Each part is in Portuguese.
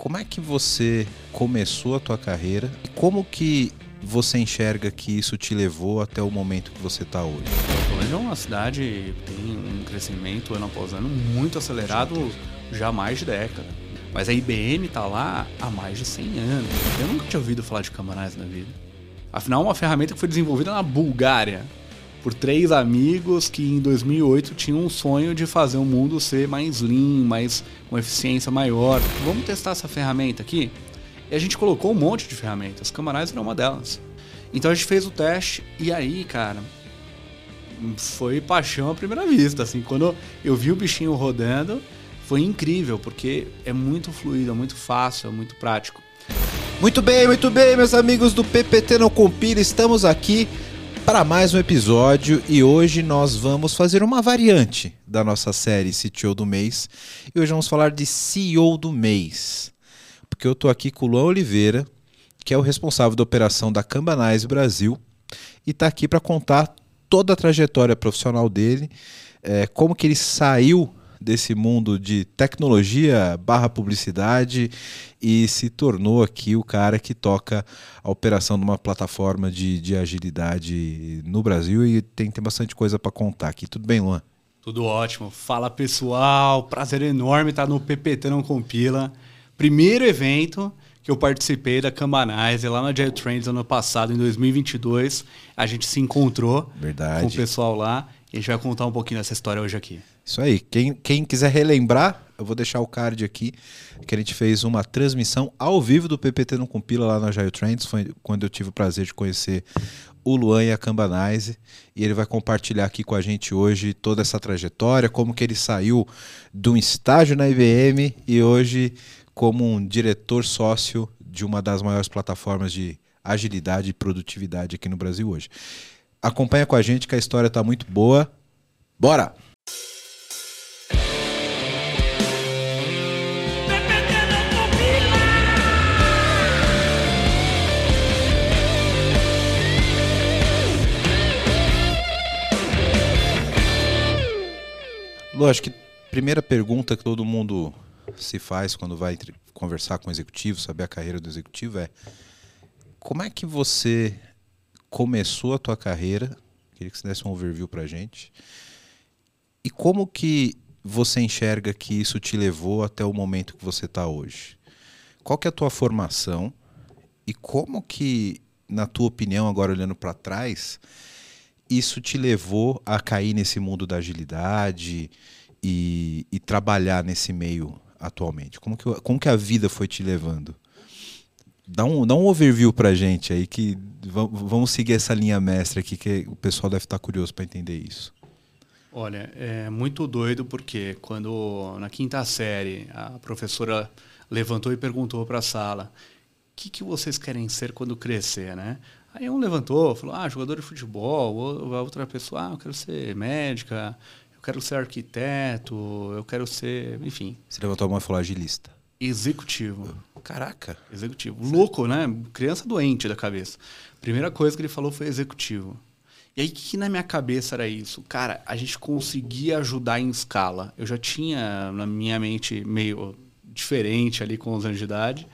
como é que você começou a tua carreira e como que você enxerga que isso te levou até o momento que você está hoje? Hoje é uma cidade que tem um crescimento ano após ano muito acelerado já há mais de década. Mas a IBM está lá há mais de 100 anos. Eu nunca tinha ouvido falar de Camanais na vida. Afinal, é uma ferramenta que foi desenvolvida na Bulgária por três amigos que em 2008 tinham um sonho de fazer o mundo ser mais lean, mais com eficiência maior. Vamos testar essa ferramenta aqui? E a gente colocou um monte de ferramentas. Camanais era uma delas. Então a gente fez o teste e aí, cara, foi paixão à primeira vista. Assim, quando eu vi o bichinho rodando, foi incrível, porque é muito fluido, é muito fácil, é muito prático. Muito bem, muito bem, meus amigos do PPT Não Compila, estamos aqui para mais um episódio e hoje nós vamos fazer uma variante da nossa série CTO do mês e hoje vamos falar de CEO do mês. Porque eu estou aqui com o Luan Oliveira, que é o responsável da operação da Cambanais Brasil e está aqui para contar toda a trajetória profissional dele, é, como que ele saiu desse mundo de tecnologia barra publicidade e se tornou aqui o cara que toca a operação de uma plataforma de, de agilidade no Brasil e tem, tem bastante coisa para contar aqui. Tudo bem, Luan? Tudo ótimo. Fala pessoal, prazer enorme estar no PPT Não Compila. Primeiro evento que eu participei da Cambanize lá na Jet Trends ano passado, em 2022. A gente se encontrou Verdade. com o pessoal lá e a gente vai contar um pouquinho dessa história hoje aqui. Isso aí. Quem, quem quiser relembrar, eu vou deixar o card aqui, que a gente fez uma transmissão ao vivo do PPT no Compila lá na Agile Trends. Foi quando eu tive o prazer de conhecer o Luan e a Cambanize. E ele vai compartilhar aqui com a gente hoje toda essa trajetória, como que ele saiu de um estágio na IBM e hoje como um diretor sócio de uma das maiores plataformas de agilidade e produtividade aqui no Brasil hoje. Acompanha com a gente que a história está muito boa. Bora! Lógico que primeira pergunta que todo mundo se faz quando vai conversar com o executivo, saber a carreira do executivo é como é que você começou a tua carreira? Queria que você desse um overview pra gente. E como que você enxerga que isso te levou até o momento que você está hoje? Qual que é a tua formação e como que, na tua opinião, agora olhando para trás, isso te levou a cair nesse mundo da agilidade e, e trabalhar nesse meio atualmente? Como que, como que a vida foi te levando? Dá um, dá um overview pra gente aí, que vamos seguir essa linha mestra aqui, que o pessoal deve estar curioso para entender isso. Olha, é muito doido porque quando na quinta série a professora levantou e perguntou para a sala: "O que, que vocês querem ser quando crescer, né?" Aí um levantou, falou, ah, jogador de futebol. A outra pessoa, ah, eu quero ser médica, eu quero ser arquiteto, eu quero ser, enfim. Você levantou a mão e falou agilista. Executivo. Caraca. Executivo. Louco, né? Criança doente da cabeça. Primeira coisa que ele falou foi executivo. E aí, o que na minha cabeça era isso? Cara, a gente conseguia ajudar em escala. Eu já tinha na minha mente meio diferente ali com os anos de idade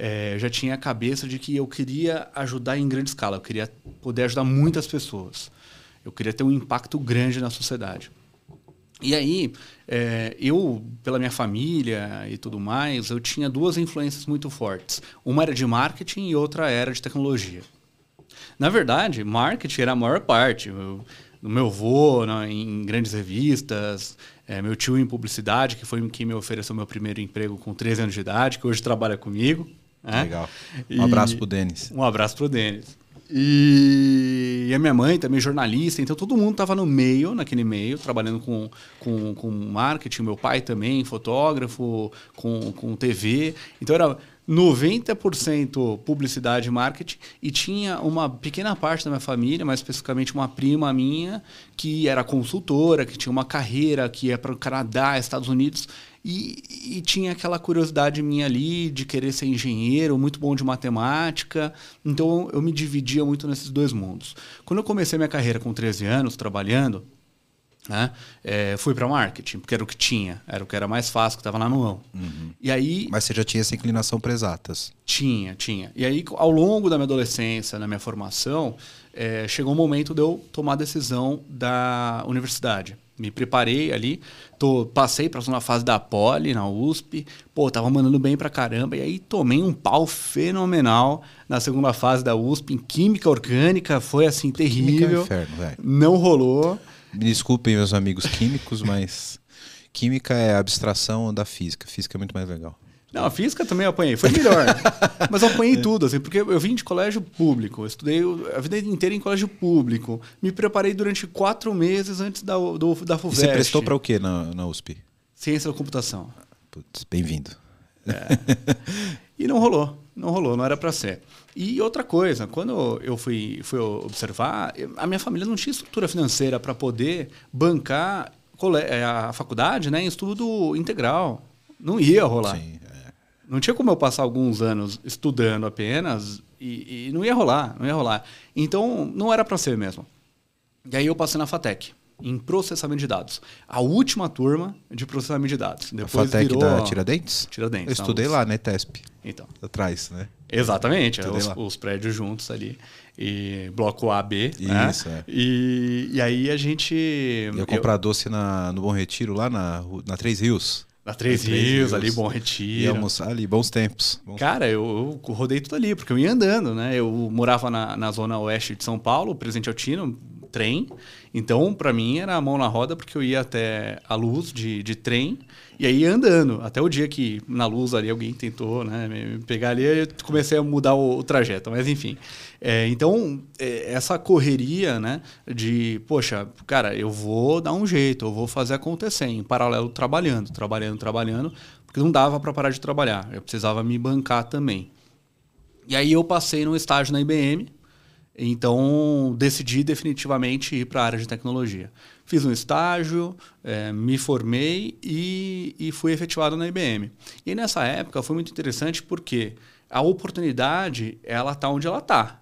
é, já tinha a cabeça de que eu queria ajudar em grande escala, eu queria poder ajudar muitas pessoas. Eu queria ter um impacto grande na sociedade. E aí, é, eu, pela minha família e tudo mais, eu tinha duas influências muito fortes. Uma era de marketing e outra era de tecnologia. Na verdade, marketing era a maior parte. Eu, no meu avô, na, em grandes revistas, é, meu tio em publicidade, que foi quem me ofereceu meu primeiro emprego com 13 anos de idade, que hoje trabalha comigo. Né? Legal. Um e... abraço pro Denis. Um abraço pro Denis. E... e, a minha mãe também jornalista, então todo mundo estava no meio, naquele meio, trabalhando com, com, com marketing. Meu pai também, fotógrafo, com, com TV. Então era 90% publicidade e marketing e tinha uma pequena parte da minha família, mais especificamente uma prima minha, que era consultora, que tinha uma carreira, que ia para o Canadá, Estados Unidos, e, e, tinha aquela curiosidade minha ali de querer ser engenheiro, muito bom de matemática. Então eu me dividia muito nesses dois mundos. Quando eu comecei minha carreira com 13 anos, trabalhando, Né? É, fui para marketing, porque era o que tinha, era o que era mais fácil, que estava na mão. Uhum. E aí. Mas você já tinha essa inclinação para exatas? Tinha, tinha. E aí, ao longo da minha adolescência, na minha formação, é, chegou um momento de eu tomar a decisão da universidade. Me preparei ali, tô, passei para a segunda fase da Poli, na USP. Pô, tava mandando bem pra caramba. E aí tomei um pau fenomenal na segunda fase da USP, em Química Orgânica. Foi assim, terrível. Química é inferno. Não rolou. Me desculpem, meus amigos químicos, mas química é a abstração da física. Física é muito mais legal. Não, a física também eu apanhei. Foi melhor. Mas eu apanhei tudo, assim, porque eu vim de colégio público. Eu estudei a vida inteira em colégio público. Me preparei durante quatro meses antes da, do, da E FUVEST. você prestou para o quê na, na USP? Ciência da computação. Putz, bem-vindo. E não rolou. Não rolou, não era para ser. E outra coisa, quando eu fui, fui observar, a minha família não tinha estrutura financeira para poder bancar eh, a faculdade né, em estudo integral. Não ia rolar. Sim, é. Não tinha como eu passar alguns anos estudando apenas e, e não ia rolar, não ia rolar. Então, não era para ser mesmo. E aí eu passei na FATEC, em processamento de dados. A última turma de processamento de dados. A Depois FATEC virou... da Tiradentes? Tiradentes. Eu estudei na lá, na ETESP, Então, atrás, né? exatamente. Estudei Os, os prédios juntos ali. E bloco A, B. né? Isso, é. E, e aí a gente... Eu ia comprar doce na, no Bom Retiro, lá na, na Três Rios. Na Três Três Rios, Rios. ali, Bom Retiro. almoçar ali, bons tempos. Bons- Cara, eu, eu rodei tudo ali, porque eu ia andando, né? Eu morava na, na zona oeste de São Paulo, Presidente Altino, trem. Então, para mim, era a mão na roda, porque eu ia até a luz de, de trem e aí andando. Até o dia que na luz ali alguém tentou né, me pegar ali, eu comecei a mudar o, o trajeto. Mas, enfim. É, então, é, essa correria, né? De, poxa, cara, eu vou dar um jeito, eu vou fazer acontecer, em paralelo trabalhando, trabalhando, trabalhando, porque não dava para parar de trabalhar. Eu precisava me bancar também. E aí eu passei num estágio na IBM, então decidi definitivamente ir para a área de tecnologia. Fiz um estágio, eh, me formei e, e fui efetivado na IBM. E nessa época foi muito interessante porque a oportunidade ela tá onde ela tá.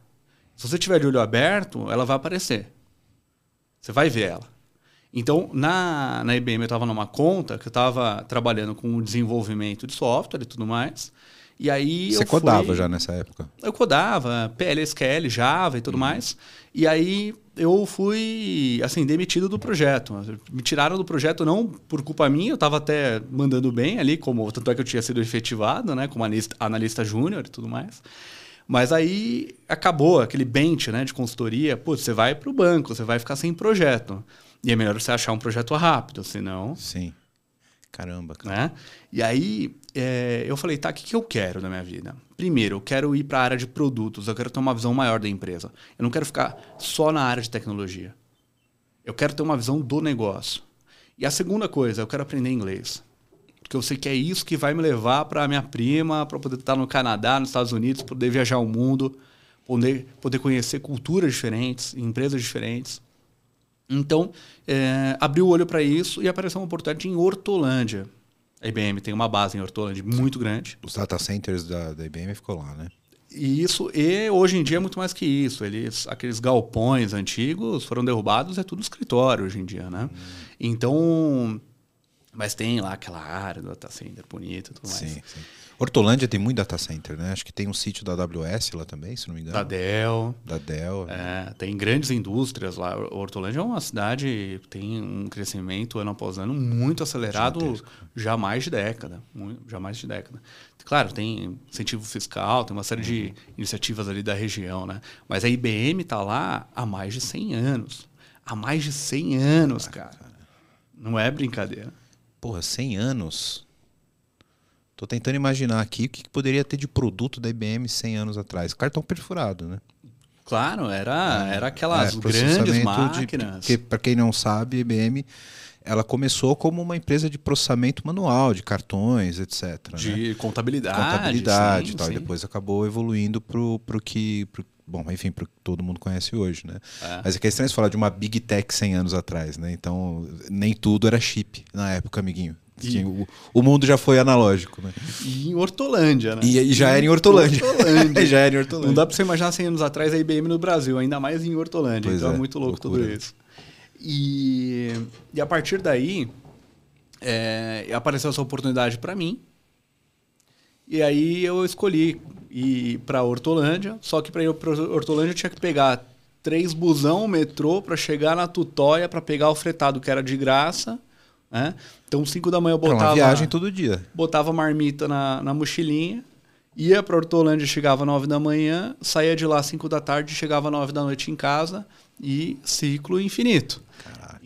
Se você tiver de olho aberto, ela vai aparecer. Você vai ver ela. Então, na, na IBM, eu estava numa conta que eu estava trabalhando com o desenvolvimento de software e tudo mais. E aí Você eu codava fui- já nessa época? eu codava PLSQL, Java e tudo mais. E aí eu fui assim demitido do projeto. Me tiraram do projeto não por culpa minha, eu estava até mandando bem ali, como tanto é que eu tinha sido efetivado, né, como analista, analista júnior e tudo mais. Mas aí acabou aquele bench, né, de consultoria. Pô, você vai para o banco, você vai ficar sem projeto. E é melhor você achar um projeto rápido, senão Sim. Caramba, cara. né? E aí é, eu falei, tá, o que, que eu quero na minha vida? Primeiro, eu quero ir para a área de produtos, eu quero ter uma visão maior da empresa. Eu não quero ficar só na área de tecnologia. Eu quero ter uma visão do negócio. E a segunda coisa, eu quero aprender inglês. Porque eu sei que é isso que vai me levar para minha prima, para poder estar no Canadá, nos Estados Unidos, poder viajar o mundo, poder, poder conhecer culturas diferentes, empresas diferentes. Então, é, abri o olho para isso e apareceu uma oportunidade em Hortolândia. A IBM tem uma base em Hortolândia muito grande. Os data centers da, da IBM ficou lá, né? E isso, e hoje em dia é muito mais que isso. Eles, aqueles galpões antigos foram derrubados, é tudo escritório hoje em dia, né? Então, mas tem lá aquela área do data center bonita e tudo mais. Sim, sim. Hortolândia tem muito data center, né? Acho que tem um sítio da AWS lá também, se não me engano. Da Dell. Da Dell. É, tem grandes indústrias lá. Hortolândia é uma cidade que tem um crescimento ano após ano muito acelerado, Gigantesco. já mais de década. Muito, já mais de década. Claro, tem incentivo fiscal, tem uma série de iniciativas ali da região, né? Mas a IBM está lá há mais de 100 anos. Há mais de 100 anos, cara. Não é brincadeira. Porra, 100 anos. Tô tentando imaginar aqui o que que poderia ter de produto da IBM 100 anos atrás. Cartão perfurado, né? Claro, era, era aquelas É, grandes de- máquinas. porque, para quem não sabe, a IBM ela começou como uma empresa de processamento manual, de cartões, etc. né? de contabilidade. contabilidade sim, e tal. E sim. depois acabou evoluindo pro, pro que. pro- bom, enfim, que todo mundo conhece hoje, né? É. Mas é que é estranho você falar de uma Big Tech 100 anos atrás, né? Então, nem tudo era chip na época, amiguinho. Tinha- o, o mundo já foi analógico, né? E em Hortolândia, né? E, e já era em Hortolândia. Hortolândia. já era em Hortolândia. Não dá pra você imaginar 100 anos atrás a IBM no Brasil, ainda mais em Hortolândia. Pois então é, é, muito louco loucura. tudo isso. E, e a partir daí, é, apareceu essa oportunidade para mim. E aí eu escolhi ir para Hortolândia, só que para ir para Hortolândia eu tinha que pegar três busão metrô para chegar na Tutóia para pegar o fretado que era de graça, né? Então 5 da manhã eu botava Era uma viagem todo dia. Botava marmita na, na mochilinha, ia para Hortolândia, chegava 9 da manhã, saía de lá 5 da tarde, chegava 9 da noite em casa e ciclo infinito.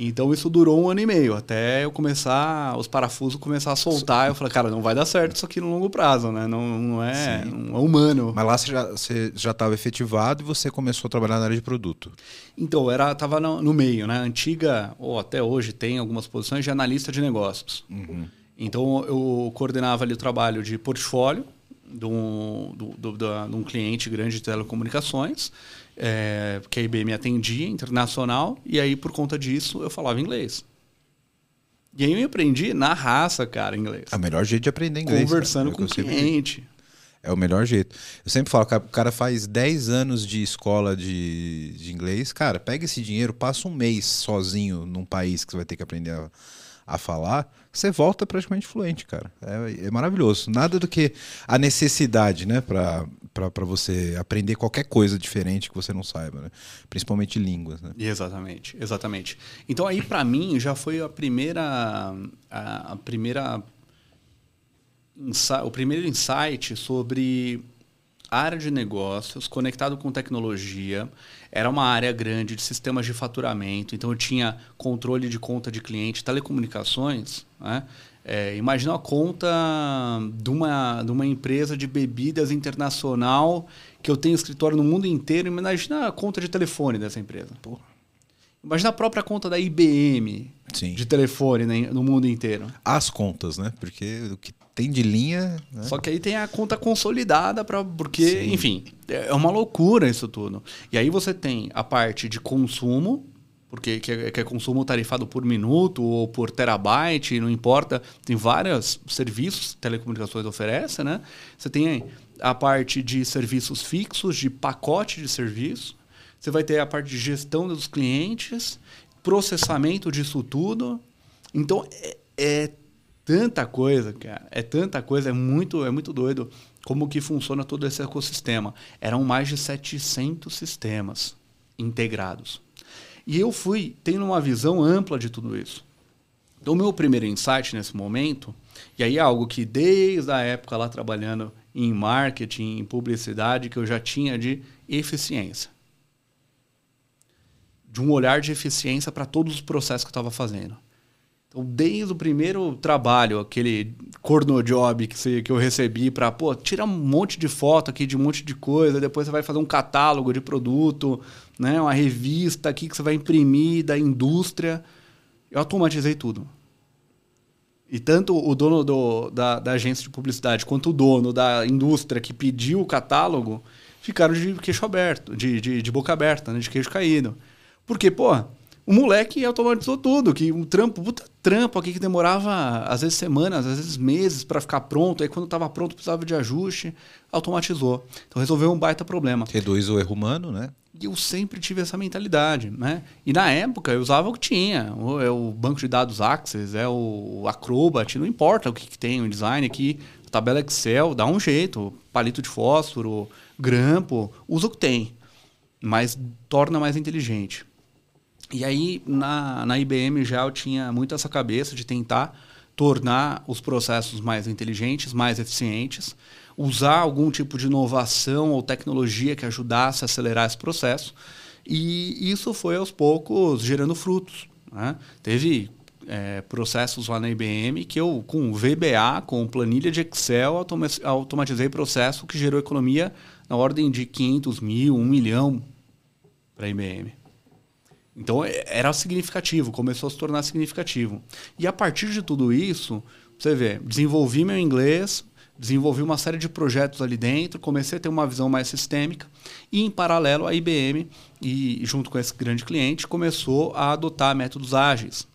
Então isso durou um ano e meio, até eu começar, os parafusos começar a soltar. Eu falei, cara, não vai dar certo isso aqui no longo prazo, né? Não, não, é, não é humano. Mas lá você já estava efetivado e você começou a trabalhar na área de produto. Então, era estava no, no, meio, né? Antiga, ou até hoje tem algumas posições de analista de negócios. Uhum. Então eu coordenava ali o trabalho de portfólio de um, do, do, do, de um cliente grande de telecomunicações é, que a IBM atendia, internacional, e aí por conta disso eu falava inglês. E aí eu aprendi na raça, cara, inglês. É o melhor jeito de aprender inglês. Conversando com o cliente. É o melhor jeito. Eu sempre falo, o cara faz 10 anos de escola de, de inglês, cara, pega esse dinheiro, passa um mês sozinho num país que você vai ter que aprender a, a falar, você volta praticamente fluente, cara. É, é maravilhoso. Nada do que a necessidade, né, para você aprender qualquer coisa diferente que você não saiba, né? principalmente línguas. Né? Exatamente, exatamente. Então aí para mim já foi a primeira a, a primeira o primeiro insight sobre área de negócios conectado com tecnologia. Era uma área grande de sistemas de faturamento, então eu tinha controle de conta de cliente, telecomunicações. Né? É, imagina a conta de uma, de uma empresa de bebidas internacional que eu tenho escritório no mundo inteiro. Imagina a conta de telefone dessa empresa. Porra. Imagina a própria conta da IBM Sim. de telefone né, no mundo inteiro. As contas, né? Porque o que tem de linha. Né? Só que aí tem a conta consolidada para porque, Sim. enfim, é uma loucura isso tudo. E aí você tem a parte de consumo, porque que é, que é, consumo tarifado por minuto ou por terabyte, não importa. Tem vários serviços que telecomunicações oferecem, né? Você tem a parte de serviços fixos, de pacote de serviço. Você vai ter a parte de gestão dos clientes, processamento disso tudo. Então, é, é tanta coisa, cara. É tanta coisa, é muito, é muito doido como que funciona todo esse ecossistema. Eram mais de 700 sistemas integrados. E eu fui tendo uma visão ampla de tudo isso. Então, meu primeiro insight nesse momento, e aí é algo que desde a época lá trabalhando em marketing, em publicidade, que eu já tinha de eficiência. De um olhar de eficiência para todos os processos que eu estava fazendo. Então, desde o primeiro trabalho, aquele corno job que, você, que eu recebi para, pô, tira um monte de foto aqui de um monte de coisa, depois você vai fazer um catálogo de produto, né, uma revista aqui que você vai imprimir da indústria. Eu automatizei tudo. E tanto o dono do, da, da agência de publicidade quanto o dono da indústria que pediu o catálogo ficaram de queixo aberto, de, de, de boca aberta, né, de queixo caído. Porque, pô, o moleque automatizou tudo, que um trampo, puta trampo aqui que demorava às vezes semanas, às vezes meses para ficar pronto. Aí quando estava pronto precisava de ajuste, automatizou. Então resolveu um baita problema. Reduz o erro humano, né? E eu sempre tive essa mentalidade, né? E na época eu usava o que tinha. É o banco de dados Access, é o Acrobat, não importa o que, que tem, o design aqui, tabela Excel, dá um jeito, palito de fósforo, grampo, usa o que tem. Mas torna mais inteligente. E aí, na, na IBM já eu tinha muito essa cabeça de tentar tornar os processos mais inteligentes, mais eficientes, usar algum tipo de inovação ou tecnologia que ajudasse a acelerar esse processo. E isso foi aos poucos gerando frutos. Né? Teve é, processos lá na IBM que eu, com VBA, com planilha de Excel, automatizei processo que gerou economia na ordem de 500 mil, 1 milhão para a IBM. Então é, era significativo, começou a se tornar significativo. E a partir de tudo isso, você vê, desenvolvi meu inglês, desenvolvi uma série de projetos ali dentro, comecei a ter uma visão mais sistêmica e em paralelo a IBM e junto com esse grande cliente começou a adotar métodos ágeis.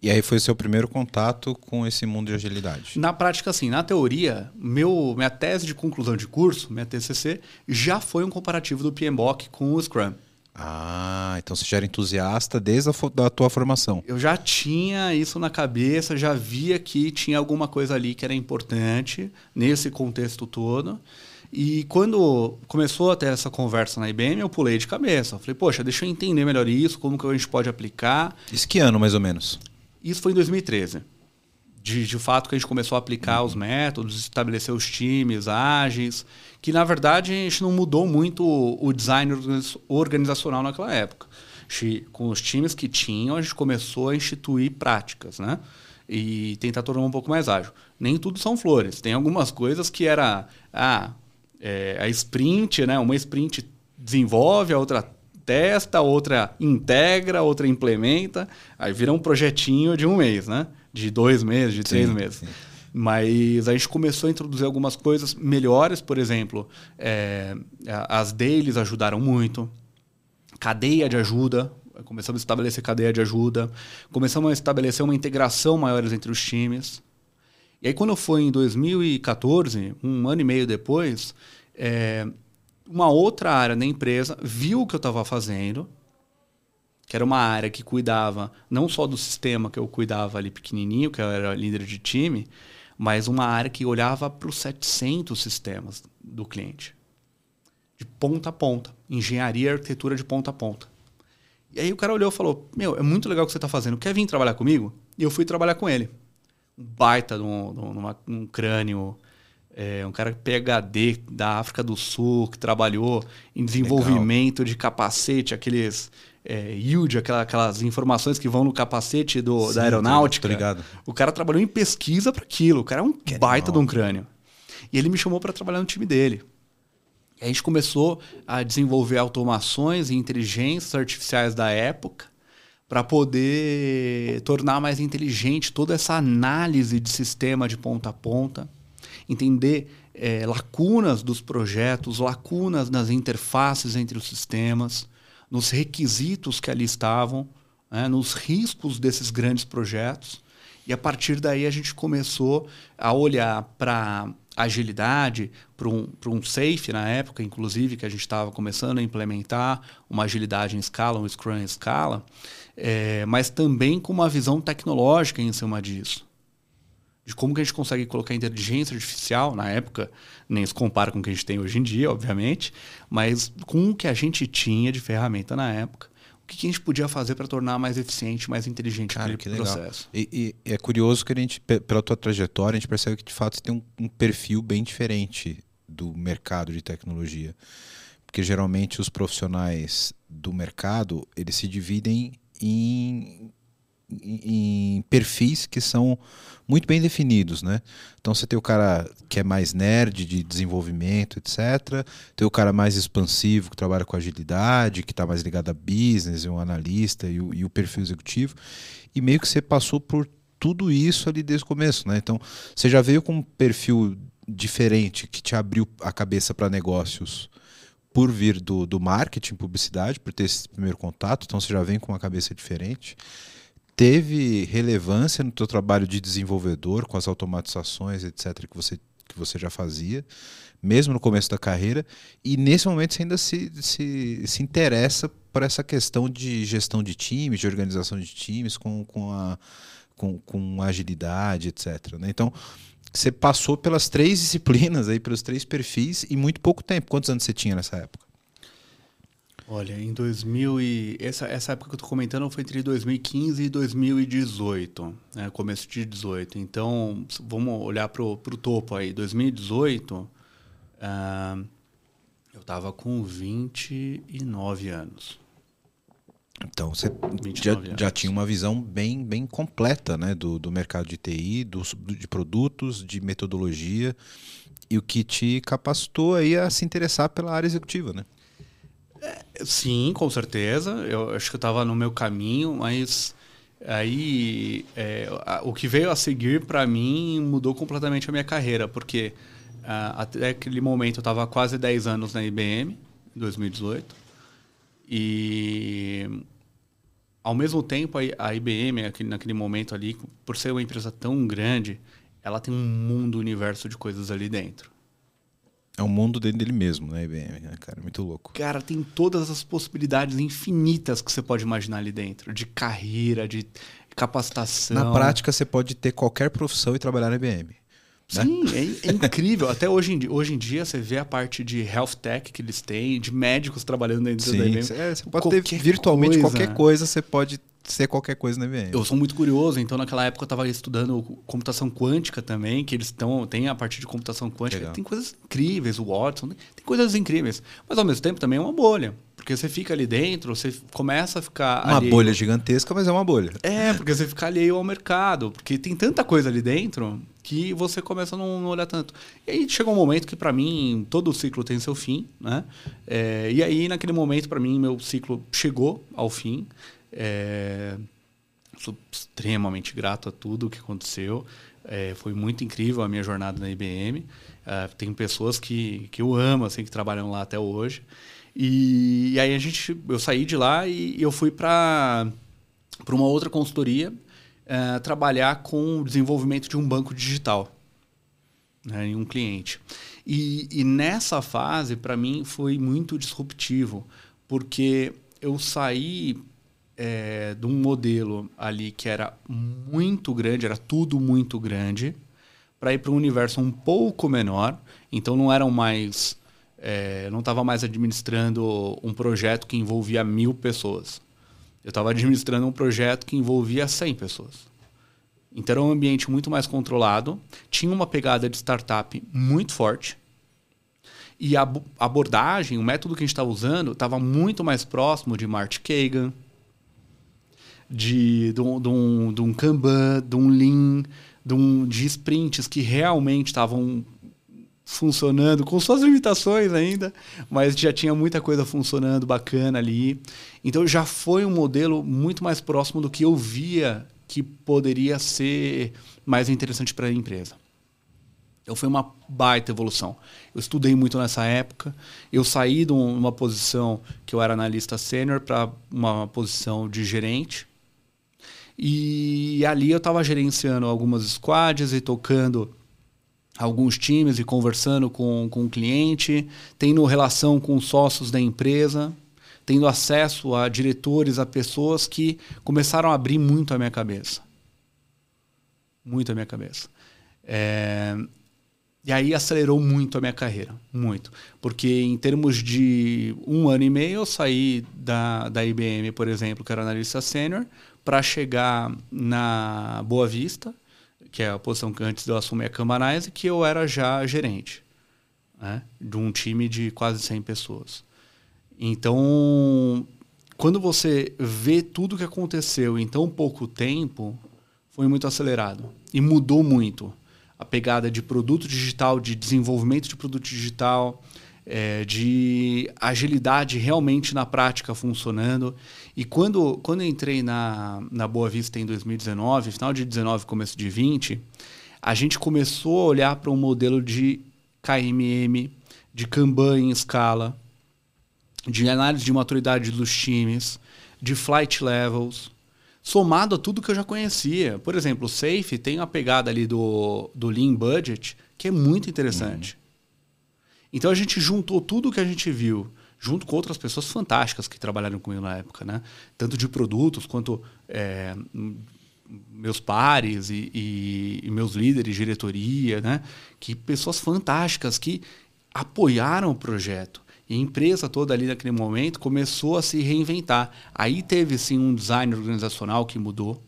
E aí foi o seu primeiro contato com esse mundo de agilidade? Na prática, sim. Na teoria, meu, minha tese de conclusão de curso, minha TCC, já foi um comparativo do PMBOK com o Scrum. Ah, então você já era entusiasta desde a da tua formação. Eu já tinha isso na cabeça, já via que tinha alguma coisa ali que era importante nesse contexto todo. E quando começou a ter essa conversa na IBM, eu pulei de cabeça. Eu falei, poxa, deixa eu entender melhor isso, como que a gente pode aplicar. Isso que ano, mais ou menos? Isso foi em 2013. De, de fato que a gente começou a aplicar uhum. os métodos, estabelecer os times ágeis, que na verdade a gente não mudou muito o design organizacional naquela época. Com os times que tinham, a gente começou a instituir práticas, né? E tentar tornar um pouco mais ágil. Nem tudo são flores. Tem algumas coisas que era ah, é, a sprint, né? Uma sprint desenvolve, a outra testa, a outra integra, a outra implementa. Aí vira um projetinho de um mês, né? De dois meses, de três sim, meses. Sim. Mas a gente começou a introduzir algumas coisas melhores, por exemplo, é, as deles ajudaram muito. Cadeia de ajuda, começamos a estabelecer cadeia de ajuda, começamos a estabelecer uma integração maior entre os times. E aí, quando foi em 2014, um ano e meio depois, é, uma outra área da empresa viu o que eu estava fazendo, que era uma área que cuidava não só do sistema que eu cuidava ali pequenininho, que eu era líder de time, mas uma área que olhava para os 700 sistemas do cliente. De ponta a ponta. Engenharia e arquitetura de ponta a ponta. E aí o cara olhou e falou: Meu, é muito legal o que você está fazendo. Quer vir trabalhar comigo? E eu fui trabalhar com ele. Um baita de um, um crânio. É, um cara PHD da África do Sul, que trabalhou em desenvolvimento legal. de capacete, aqueles é, yield, aquela, aquelas informações que vão no capacete do, Sim, da aeronáutica. O cara trabalhou em pesquisa para aquilo. O cara é um que baita de um crânio. E ele me chamou para trabalhar no time dele. E a gente começou a desenvolver automações e inteligências artificiais da época para poder tornar mais inteligente toda essa análise de sistema de ponta a ponta, entender é, lacunas dos projetos, lacunas nas interfaces entre os sistemas, nos requisitos que ali estavam, né, nos riscos desses grandes projetos. E a partir daí a gente começou a olhar para agilidade, para um, um safe na época, inclusive, que a gente estava começando a implementar uma agilidade em escala, um Scrum em escala, é, mas também com uma visão tecnológica em cima disso de como que a gente consegue colocar inteligência artificial, na época, nem se compara com o que a gente tem hoje em dia, obviamente, mas com o que a gente tinha de ferramenta na época, o que a gente podia fazer para tornar mais eficiente, mais inteligente Cara, aquele processo. E, e, é curioso que a gente, pela tua trajetória, a gente percebe que de fato você tem um, um perfil bem diferente do mercado de tecnologia. Porque geralmente os profissionais do mercado, eles se dividem em em perfis que são muito bem definidos, né? Então você tem o cara que é mais nerd de desenvolvimento, etc. Tem o cara mais expansivo que trabalha com agilidade, que está mais ligado a business, um analista e o, e o, perfil executivo. E meio que você passou por tudo isso ali desde o começo, né? Então você já veio com um perfil diferente que te abriu a cabeça para negócios por vir do, do marketing, publicidade, por ter esse primeiro contato. Então você já vem com uma cabeça diferente teve relevância no teu trabalho de desenvolvedor, com as automatizações, etc., que você, que você já fazia, mesmo no começo da carreira, e nesse momento você ainda se, se, se interessa por essa questão de gestão de times, de organização de times, com, com, a, com, com agilidade, etc. Né? Então, você passou pelas três disciplinas, aí, pelos três perfis, em muito pouco tempo. Quantos anos você tinha nessa época? Olha, em 2000 e essa, essa época que eu estou comentando foi entre 2015 e 2018, né, começo de 18. Então, vamos olhar para o topo aí. 2018, uh, eu estava com 29 anos. Então, você já, já, tinha uma visão bem, bem completa né, do, do mercado de TI, do, de produtos, de metodologia, e o que te capacitou aí a se interessar pela área executiva, né? É, sim, com certeza. Eu acho que eu estava no meu caminho, mas aí é, o que veio a seguir para mim mudou completamente a minha carreira, porque a, até aquele momento eu estava quase 10 anos na IBM, em 2018, e ao mesmo tempo a, IBM, naquele, naquele momento ali, por ser uma empresa tão grande, ela tem um mundo, universo de coisas ali dentro. É um mundo dentro dele mesmo, né, IBM, né, cara? Muito louco. Cara, tem todas as possibilidades infinitas que você pode imaginar ali dentro, de carreira, de capacitação. Na prática, você pode ter qualquer profissão e trabalhar na IBM. Né? Sim, é, é, incrível. Até hoje em, dia, hoje em dia você vê a parte de health tech que eles têm, de médicos trabalhando dentro Sim, da IBM. É, você pode qualquer ter virtualmente coisa. qualquer coisa, você pode ser qualquer coisa na IBM. Eu sou muito curioso, então naquela época eu estava estudando computação quântica também, que eles estão tem a parte de computação quântica, Legal. tem coisas incríveis, o Watson, tem coisas incríveis, mas ao mesmo tempo também é uma bolha. Porque você fica ali dentro, você começa a ficar. Uma alheio. bolha gigantesca, mas é uma bolha. É, porque você fica alheio ao mercado. Porque tem tanta coisa ali dentro que você começa a não, olhar tanto. E aí chegou um momento que, para mim, todo ciclo tem seu fim. Né? É, e aí, naquele momento, para mim, meu ciclo chegou ao fim. É, sou extremamente grato a tudo o que aconteceu. É, foi muito incrível a minha jornada na IBM. É, tem pessoas que, que eu amo, assim, que trabalham lá até hoje. E, e aí a gente, eu saí de lá e, eu fui para para uma outra consultoria uh, trabalhar com o desenvolvimento de um banco digital né, em um cliente. E, e nessa fase, para mim, foi muito disruptivo, porque eu saí é, de um modelo ali que era muito grande, era tudo muito grande, para ir para um universo um pouco menor. Então não eram mais é, não estava mais administrando um projeto que envolvia mil pessoas. Eu estava administrando um projeto que envolvia 100 pessoas. Então era um ambiente muito mais controlado, tinha uma pegada de startup muito forte. E a abordagem, o método que a gente estava usando, estava muito mais próximo de Mart Kagan, de, de, um, de, um, de um Kanban, de um Lean, de, um, de sprints que realmente estavam funcionando, com suas limitações ainda, mas já tinha muita coisa funcionando bacana ali. Então já foi um modelo muito mais próximo do que eu via que poderia ser mais interessante para a empresa. Então foi uma baita evolução. Eu estudei muito nessa época. Eu saí de uma posição que eu era analista sênior para uma posição de gerente. E ali eu estava gerenciando algumas squads e tocando alguns times e conversando com, com o cliente, tendo relação com os sócios da empresa, tendo acesso a diretores, a pessoas que começaram a abrir muito a minha cabeça. Muito a minha cabeça. É... E aí acelerou muito a minha carreira, muito. Porque em termos de um ano e meio, eu saí da, da IBM, por exemplo, que era analista sênior, para chegar na Boa Vista, que é a posição que antes eu assumir a Cambanese, que eu era já gerente né, de um time de quase 100 pessoas. Então, quando você vê tudo que aconteceu em tão pouco tempo, foi muito acelerado e mudou muito a pegada de produto digital, de desenvolvimento de produto digital, é, de agilidade realmente na prática funcionando. E quando, quando eu entrei na, na Boa Vista em 2019, final de 19, começo de 20, a gente começou a olhar para um modelo de KMM, de Kanban em escala, de análise de maturidade dos times, de flight levels, somado a tudo que eu já conhecia. Por exemplo, o Safe tem uma pegada ali do, do Lean Budget que é muito interessante. Uhum. Então a gente juntou tudo o que a gente viu, junto com outras pessoas fantásticas que trabalharam comigo na época, né? Tanto de produtos quanto é, meus pares e, e, e, meus líderes, diretoria, né? Que pessoas fantásticas que apoiaram o projeto. E a empresa toda ali naquele momento começou a se reinventar. Aí teve sim um design organizacional que mudou.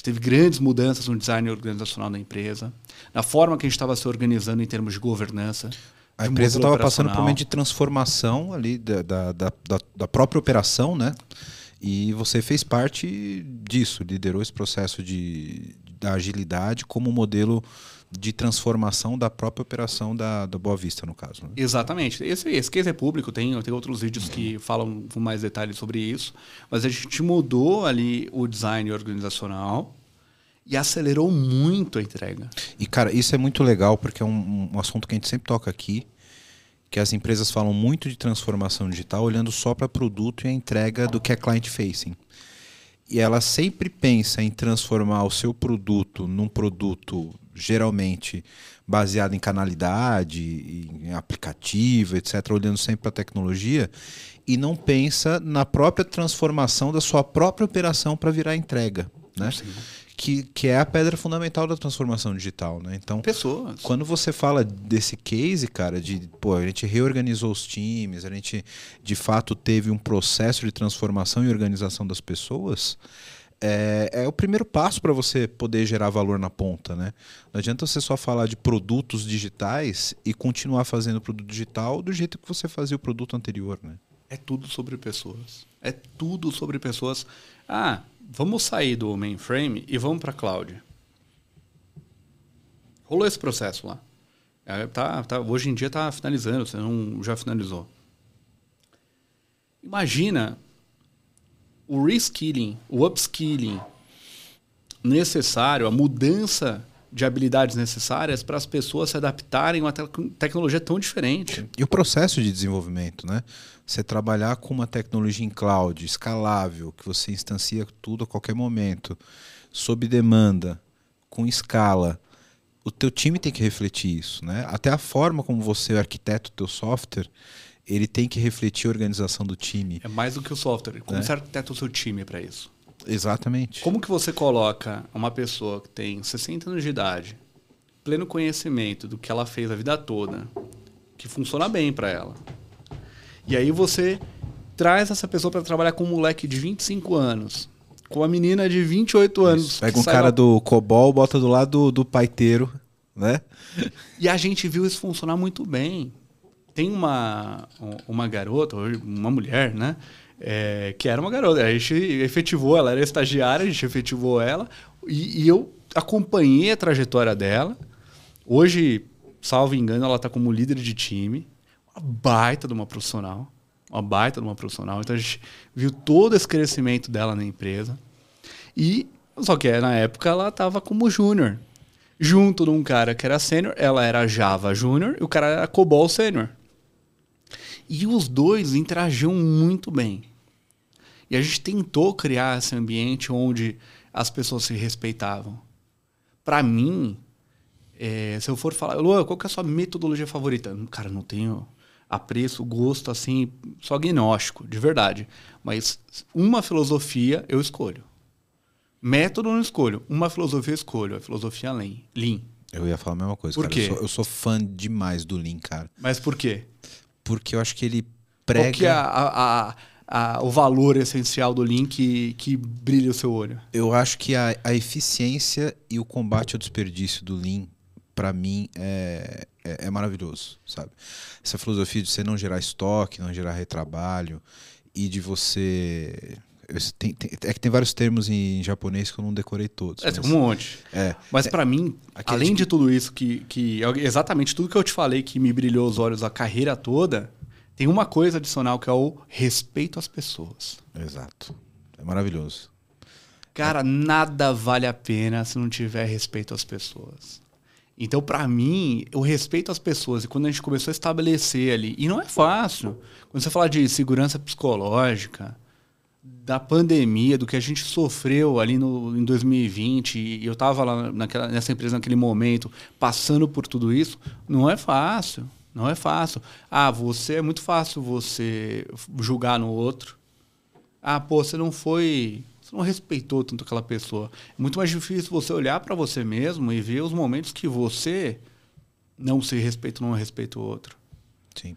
Teve grandes mudanças no design organizacional da empresa, na forma que a gente estava se organizando em termos de governança. A empresa estava passando por um momento de transformação ali da, da, da, da, própria operação, né? E você fez parte disso, liderou esse processo de, da agilidade como modelo de transformação da própria operação da, da Boa Vista, no caso. Né? Exatamente. Esse, esse case é público, tem, tem outros vídeos uhum. que falam com mais detalhes sobre isso, mas a gente mudou ali o design organizacional e acelerou muito a entrega. E, cara, isso é muito legal porque é um, um assunto que a gente sempre toca aqui, que as empresas falam muito de transformação digital olhando só para produto e a entrega do que é client facing. e ela sempre pensa em transformar o seu produto num produto geralmente baseado em canalidade, em aplicativo, etc., olhando sempre para a tecnologia, e não pensa na própria transformação da sua própria operação para virar entrega. Né? Que, que é a pedra fundamental da transformação digital, né? Então, pessoas. Quando você fala desse case, cara, de pô, a gente reorganizou os times, a gente de fato teve um processo de transformação e organização das pessoas, é, é o primeiro passo para você poder gerar valor na ponta, né? Não adianta você só falar de produtos digitais e continuar fazendo produto digital do jeito que você fazia o produto anterior, né? É tudo sobre pessoas. É tudo sobre pessoas. Ah, vamos sair do mainframe e vamos para cloud. Rolou esse processo lá. É, tá, tá, hoje em dia está finalizando, você não já finalizou. Imagina o reskilling, o upskilling necessário, a mudança de habilidades necessárias para as pessoas se adaptarem a uma te tecnologia tão diferente. E o processo de desenvolvimento, né? Você trabalhar com uma tecnologia em cloud, escalável, que você instancia tudo a qualquer momento, sob demanda, com escala. O teu time tem que refletir isso, né? Até a forma como você arquiteta o teu software, ele tem que refletir a organização do time. É mais do que o software. Como né? você arquiteta o seu time para isso? Exatamente. Como que você coloca uma pessoa que tem 60 anos de idade, pleno conhecimento do que ela fez a vida toda, que funciona bem para ela, e aí você traz essa pessoa para trabalhar com um moleque de 25 anos, com uma menina de 28 anos. Isso. Pega um cara lá... do COBOL, bota do lado do, do paiteiro, né? E a gente viu isso funcionar muito bem. Tem uma, uma garota, uma mulher, né? É, que era uma garota. A gente efetivou, ela era estagiária, a gente efetivou ela. E, e eu acompanhei a trajetória dela. Hoje, salvo engano, ela está como líder de time uma baita de uma profissional. Uma baita de uma profissional. Então a gente viu todo esse crescimento dela na empresa. E, só que na época ela estava como júnior. Junto de um cara que era sênior, ela era Java Júnior e o cara era COBOL Sênior. E os dois interagiam muito bem. E a gente tentou criar esse ambiente onde as pessoas se respeitavam. Para mim, é, se eu for falar, Lua, qual que é a sua metodologia favorita? Cara, não tenho apreço, gosto, assim, só agnóstico, de verdade. Mas uma filosofia eu escolho. Método eu não escolho. Uma filosofia eu escolho. A filosofia Lean. Lean. Eu ia falar a mesma coisa, por cara. Quê? Eu sou, eu sou fã demais do Lean, cara. Mas por quê? Porque eu acho que ele prega... Qual que é a, a, a, o valor essencial do Lean que, que brilha o seu olho? Eu acho que a, a eficiência e o combate ao desperdício do Lean para mim é, é, é, maravilhoso, sabe? Essa filosofia de você não gerar estoque, não gerar retrabalho e de você tem, tem, é que tem vários termos em japonês que eu não decorei todos. É, mas, tem um monte. É, mas para mim, além de tudo isso, que, que exatamente tudo que eu te falei que me brilhou os olhos a carreira toda, tem uma coisa adicional que é o respeito às pessoas. Exato. É maravilhoso. Cara, é. nada vale a pena se não tiver respeito às pessoas. Então, para mim, o respeito às pessoas, e quando a gente começou a estabelecer ali, e não é fácil, quando você fala de segurança psicológica, da pandemia, do que a gente sofreu ali no, em 2020, e eu estava lá naquela, nessa empresa naquele momento, passando por tudo isso, não é fácil. Não é fácil. Ah, você é muito fácil você julgar no outro. Ah, pô, você não foi você não respeitou tanto aquela pessoa. É muito mais difícil você olhar para você mesmo e ver os momentos que você não se respeita, não respeita o outro. Sim.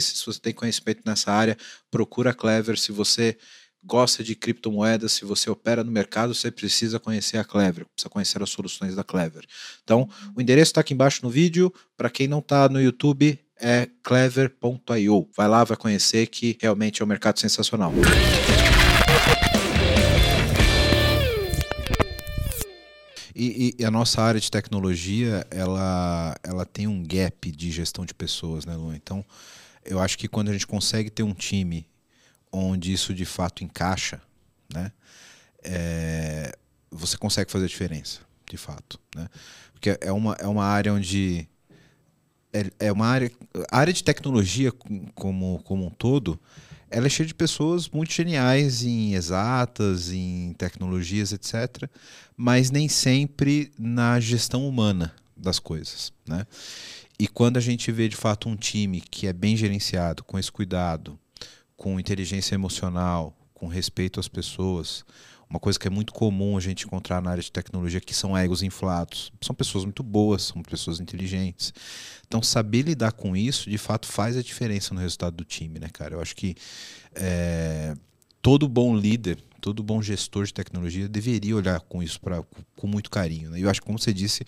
se você tem conhecimento nessa área, procura a Clever. Se você gosta de criptomoedas, se você opera no mercado, você precisa conhecer a Clever, precisa conhecer as soluções da Clever. Então, o endereço está aqui embaixo no vídeo. Para quem não está no YouTube, é clever.io. Vai lá, vai conhecer que realmente é um mercado sensacional. E, e, a nossa área de tecnologia, ela, ela tem um gap de gestão de pessoas, né, Lu? Então, eu acho que quando a gente consegue ter um time onde isso de fato encaixa, né, é, você consegue fazer a diferença, de fato, né? Porque é uma, é uma área onde é, é uma área, a área de tecnologia como, como um todo, ela é cheia de pessoas muito geniais em exatas, em tecnologias, etc., mas nem sempre na gestão humana das coisas, né? E quando a gente vê de fato um time que é bem gerenciado, com esse cuidado, com inteligência emocional, com respeito às pessoas, uma coisa que é muito comum a gente encontrar na área de tecnologia que são egos inflados. São pessoas muito boas, são pessoas inteligentes. Então, saber lidar com isso, de fato, faz a diferença no resultado do time, né, cara? Eu acho que é, todo bom líder, todo bom gestor de tecnologia deveria olhar com isso pra, com muito carinho. Né? E eu acho que, como você disse,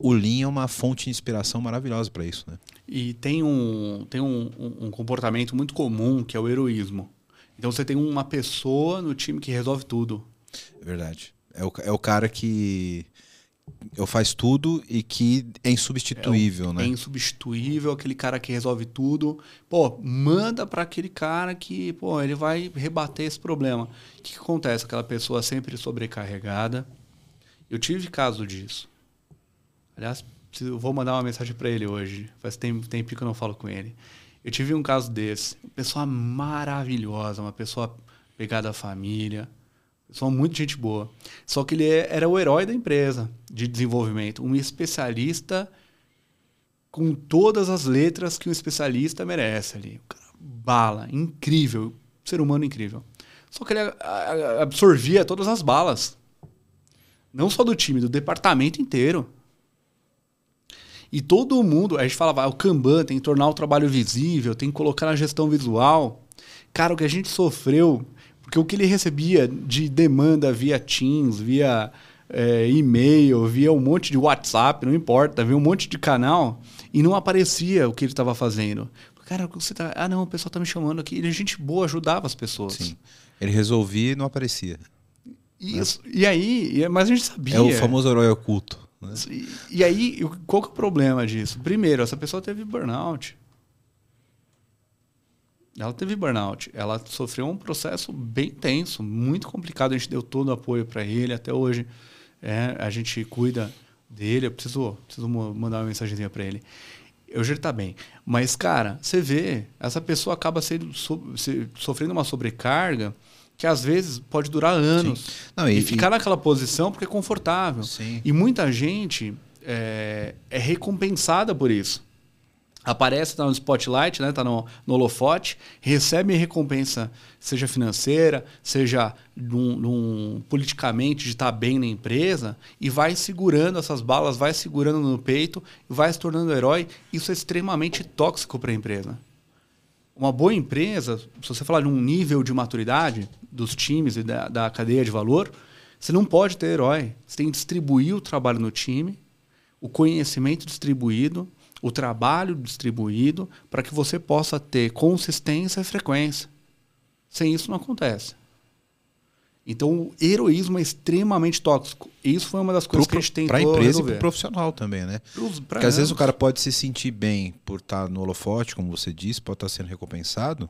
o Lean é uma fonte de inspiração maravilhosa para isso. Né? E tem, um, tem um, um comportamento muito comum que é o heroísmo. Então você tem uma pessoa no time que resolve tudo. É verdade. É o, é o cara que eu faz tudo e que é insubstituível, é, né? É insubstituível, aquele cara que resolve tudo. Pô, manda para aquele cara que, pô, ele vai rebater esse problema. O que, que acontece? Aquela pessoa sempre sobrecarregada. Eu tive caso disso. Aliás, vou mandar uma mensagem para ele hoje. Faz tempo, tempo que eu não falo com ele. Eu tive um caso desse. Uma pessoa maravilhosa, uma pessoa pegada à família, pessoa muito gente boa. Só que ele é, era o herói da empresa de desenvolvimento, um especialista com todas as letras que um especialista merece ali. bala, incrível, ser humano incrível. Só que ele absorvia todas as balas. Não só do time, do departamento inteiro. E todo mundo, a gente falava, ah, o Kanban tem que tornar o trabalho visível, tem que colocar na gestão visual. Cara, o que a gente sofreu, porque o que ele recebia de demanda via Teams, via é, e-mail, via um monte de WhatsApp, não importa, via um monte de canal e não aparecia o que ele estava fazendo. Cara, você tá. Ah, não, o pessoal tá me chamando aqui. Ele é gente boa, ajudava as pessoas. Sim. Ele resolvia e não aparecia. Isso. Né? E aí, mas a gente sabia. É o famoso herói oculto. Né? E, e, aí, qual que é o problema disso? Primeiro, essa pessoa teve burnout. Ela teve burnout. Ela sofreu um processo bem tenso, muito complicado. A gente deu todo o apoio para ele. Até hoje, é, a gente cuida dele. Eu preciso, preciso mandar uma mensagenzinha para ele. Hoje ele está bem. Mas, cara, você vê, essa pessoa acaba sendo, so, sofrendo uma sobrecarga que às vezes pode durar anos. Não, e, e, ficar e... naquela posição porque é confortável. Sim. E muita gente é, é recompensada por isso. Aparece, está no spotlight, né? Tá no, no holofote, recebe recompensa, seja financeira, seja num, num, politicamente de estar tá bem na empresa, e vai segurando essas balas, vai segurando no peito, vai se tornando herói. Isso é extremamente tóxico para a empresa. Uma boa empresa, se você falar de um nível de maturidade dos times e da, da cadeia de valor, você não pode ter herói. Você tem que distribuir o trabalho no time, o conhecimento distribuído, o trabalho distribuído, para que você possa ter consistência e frequência. Sem isso não acontece. Então, o heroísmo é extremamente tóxico. Isso foi uma das coisas pro, que a gente tentou Para a empresa resolver. e para o profissional também, né? Pros, Porque às vezes o cara pode se sentir bem por estar no holofote, como você disse, pode estar sendo recompensado,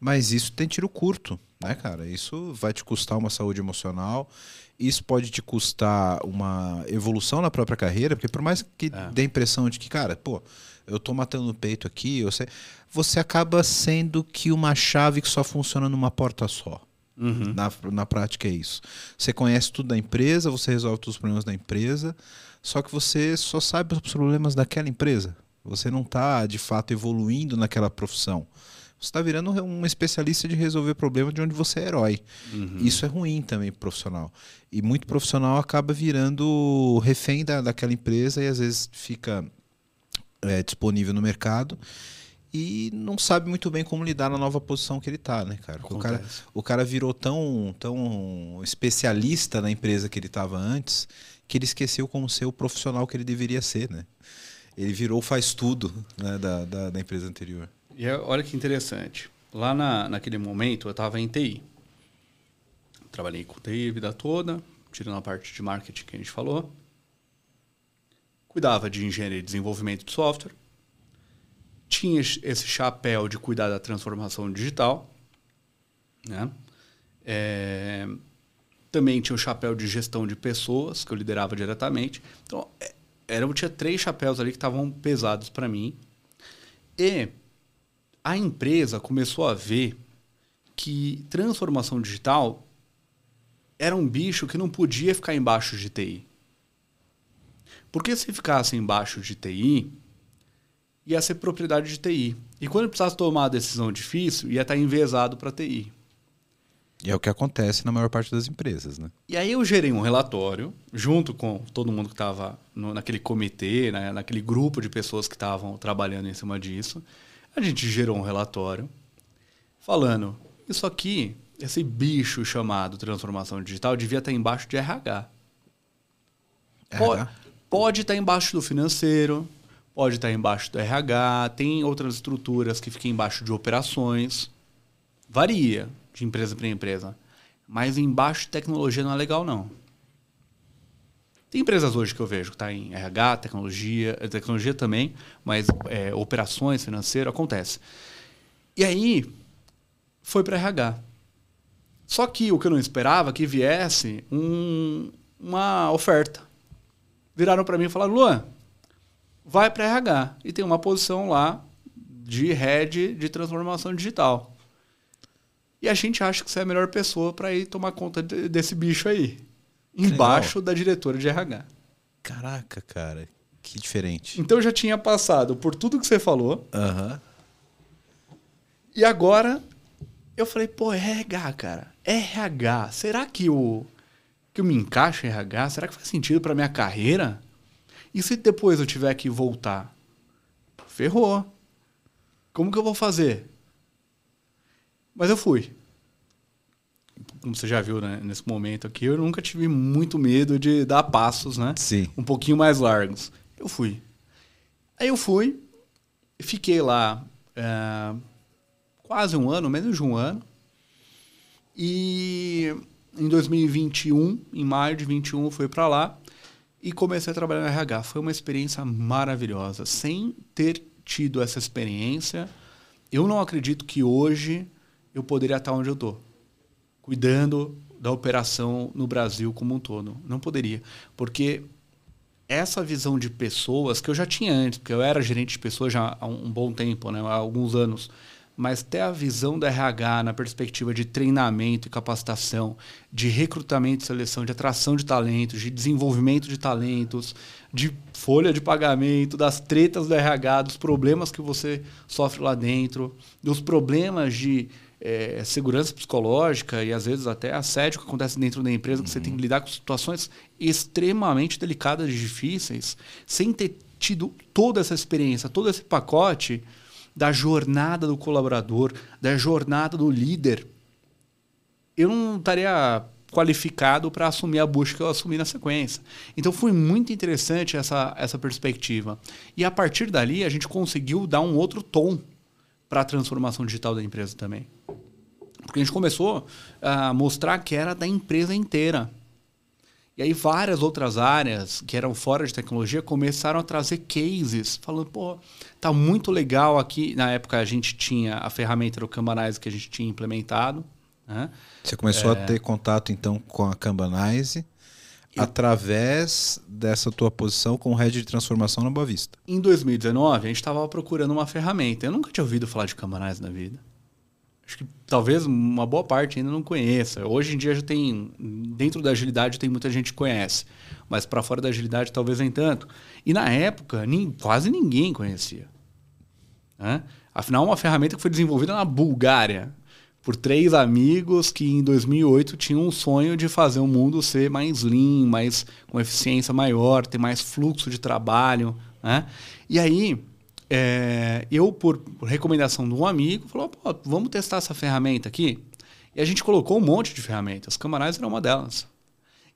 mas isso tem tiro curto, né, cara? Isso vai te custar uma saúde emocional, isso pode te custar uma evolução na própria carreira, porque por mais que é. dê a impressão de que, cara, pô, eu tô matando no peito aqui, você, você acaba sendo que uma chave que só funciona numa porta só. Uhum. Na, na prática é isso. Você conhece tudo da empresa, você resolve todos os problemas da empresa, só que você só sabe os problemas daquela empresa. Você não está, de fato, evoluindo naquela profissão. Você está virando um especialista de resolver problemas de onde você é herói. Uhum. Isso é ruim também profissional. E muito profissional acaba virando refém da, daquela empresa e às vezes fica é, disponível no mercado e não sabe muito bem como lidar na nova posição que ele está, né, cara? O cara, o cara virou tão, tão especialista na empresa que ele estava antes que ele esqueceu como ser o profissional que ele deveria ser, né? ele virou faz tudo né, da, da, da, empresa anterior. E é, olha que interessante. Lá na, naquele momento eu estava em TI. Trabalhei com TI a vida toda, tirando a parte de marketing que a gente falou. Cuidava de engenharia e desenvolvimento de software. Tinha esse chapéu de cuidar da transformação digital. Né? É, também tinha o chapéu de gestão de pessoas, que eu liderava diretamente. Então, é, era, eu tinha três chapéus ali que estavam pesados para mim. E a empresa começou a ver que transformação digital era um bicho que não podia ficar embaixo de TI. Porque se ficasse embaixo de TI, ia ser propriedade de TI. E quando precisasse tomar uma decisão difícil, ia estar envezado para TI. E é o que acontece na maior parte das empresas, né? E aí eu gerei um relatório, junto com todo mundo que estava naquele comitê, né, naquele grupo de pessoas que estavam trabalhando em cima disso. A gente gerou um relatório falando, isso aqui, esse bicho chamado transformação digital, devia estar embaixo de RH. Pode, pode estar embaixo do financeiro, pode estar embaixo do RH, tem outras estruturas que ficam embaixo de operações. Varia de empresa para empresa. Mas embaixo de tecnologia não é legal, não. Tem empresas hoje que eu vejo que está em RH, tecnologia, eh, tecnologia também, mas é, operações, financeiro, acontece. E aí, foi para RH. Só que o que eu não esperava que viesse um, uma oferta. Viraram para mim e falaram: Luan, vai para RH. E tem uma posição lá de head de transformação digital. E a gente acha que você é a melhor pessoa para ir tomar conta de, desse bicho aí. Embaixo Legal. da diretora de RH. Caraca, cara. Que diferente. Então eu já tinha passado por tudo que você falou. Aham. Uhum. E agora eu falei, pô, RH, cara. RH. Será que o que eu me encaixo em RH? Será que faz sentido para minha carreira? E se depois eu tiver que voltar? Ferrou. Como que eu vou fazer? Mas eu fui. Como você já viu né, nesse momento aqui, eu nunca tive muito medo de dar passos, né? Sim. Um pouquinho mais largos. Eu fui. Aí eu fui, fiquei lá é, quase um ano, menos de um ano. E em 2021, em maio de 21, eu fui para lá e comecei a trabalhar no RH. Foi uma experiência maravilhosa. Sem ter tido essa experiência, eu não acredito que hoje eu poderia estar onde eu estou, cuidando da operação no Brasil como um todo. Não poderia, porque essa visão de pessoas que eu já tinha antes, porque eu era gerente de pessoas já há um bom tempo, né, há alguns anos, mas ter a visão da RH na perspectiva de treinamento e capacitação, de recrutamento e seleção, de atração de talentos, de desenvolvimento de talentos, de folha de pagamento, das tretas do RH, dos problemas que você sofre lá dentro, dos problemas de é, segurança psicológica e às vezes até assédio que acontece dentro da empresa, uhum. que você tem que uhum. lidar com situações extremamente delicadas e difíceis, sem ter tido toda essa experiência, todo esse pacote da jornada do colaborador, da jornada do líder, eu não estaria qualificado para assumir a busca que eu assumi na sequência. Então foi muito interessante essa, essa perspectiva. E a partir dali a gente conseguiu dar um outro tom para a transformação digital da empresa também. Porque a gente começou a mostrar que era da empresa inteira. E aí várias outras áreas que eram fora de tecnologia começaram a trazer cases, falando, pô, tá muito legal aqui. Na época a gente tinha a ferramenta do Kanbanize que a gente tinha implementado. Né? Você começou é... a ter contato então com a Kanbanize eu... através dessa tua posição com o head de transformação na Boa Vista. Em 2019, a gente estava procurando uma ferramenta. Eu nunca tinha ouvido falar de Kanbanize na vida. Acho que talvez uma boa parte ainda não conheça. Hoje em dia já tem, dentro da agilidade tem muita gente que conhece, mas para fora da agilidade talvez nem tanto. E na época nem, quase ninguém conhecia. Né? Afinal, uma ferramenta que foi desenvolvida na Bulgária por três amigos que em 2008 tinham um sonho de fazer o mundo ser mais lean, mais com eficiência maior, ter mais fluxo de trabalho, né? E aí é, eu, por, por, recomendação de um amigo, falou: Pô, vamos testar essa ferramenta aqui. E a gente colocou um monte de ferramentas. Camarize era uma delas.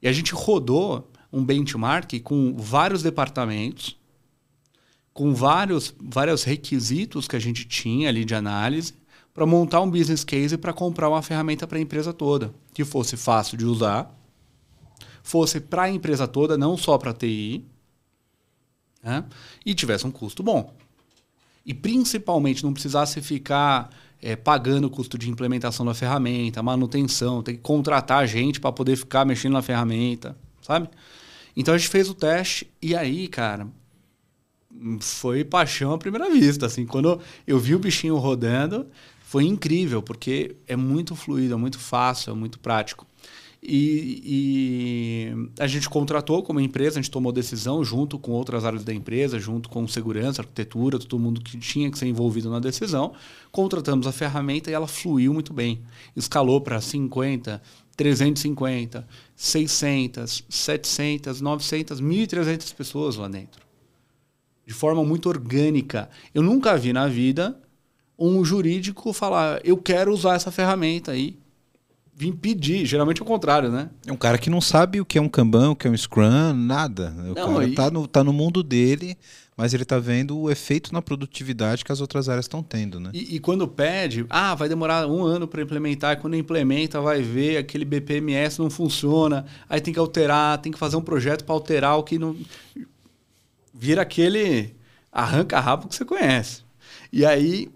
E a gente rodou um benchmark com vários departamentos, com vários, vários requisitos que a gente tinha ali de análise para montar um business case para comprar uma ferramenta para a empresa toda, que fosse fácil de usar, fosse para a empresa toda, não só para TI, né? e tivesse um custo bom. E principalmente não precisasse ficar é, pagando o custo de implementação da ferramenta, manutenção, tem que contratar gente para poder ficar mexendo na ferramenta, sabe? Então a gente fez o teste e aí, cara, foi paixão à primeira vista. Assim, quando eu vi o bichinho rodando, foi incrível, porque é muito fluido, é muito fácil, é muito prático. E, e, a gente contratou como empresa, a gente tomou decisão junto com outras áreas da empresa, junto com segurança, arquitetura, todo mundo que tinha que ser envolvido na decisão. Contratamos a ferramenta e ela fluiu muito bem. Escalou para 50, 350, 600, 700, 900, 1.300 pessoas lá dentro. De forma muito orgânica. Eu nunca vi na vida um jurídico falar: eu quero usar essa ferramenta aí vim pedir. Geralmente é o contrário, né? É um cara que não sabe o que é um Kanban, o que é um Scrum, nada. O não, cara e... tá, no, tá no mundo dele, mas ele tá vendo o efeito na produtividade que as outras áreas estão tendo, né? E, e, quando pede, ah, vai demorar um ano para implementar, e quando implementa, vai ver aquele BPMS não funciona, aí tem que alterar, tem que fazer um projeto para alterar o que não. Vira aquele arranca-rabo que você conhece. E aí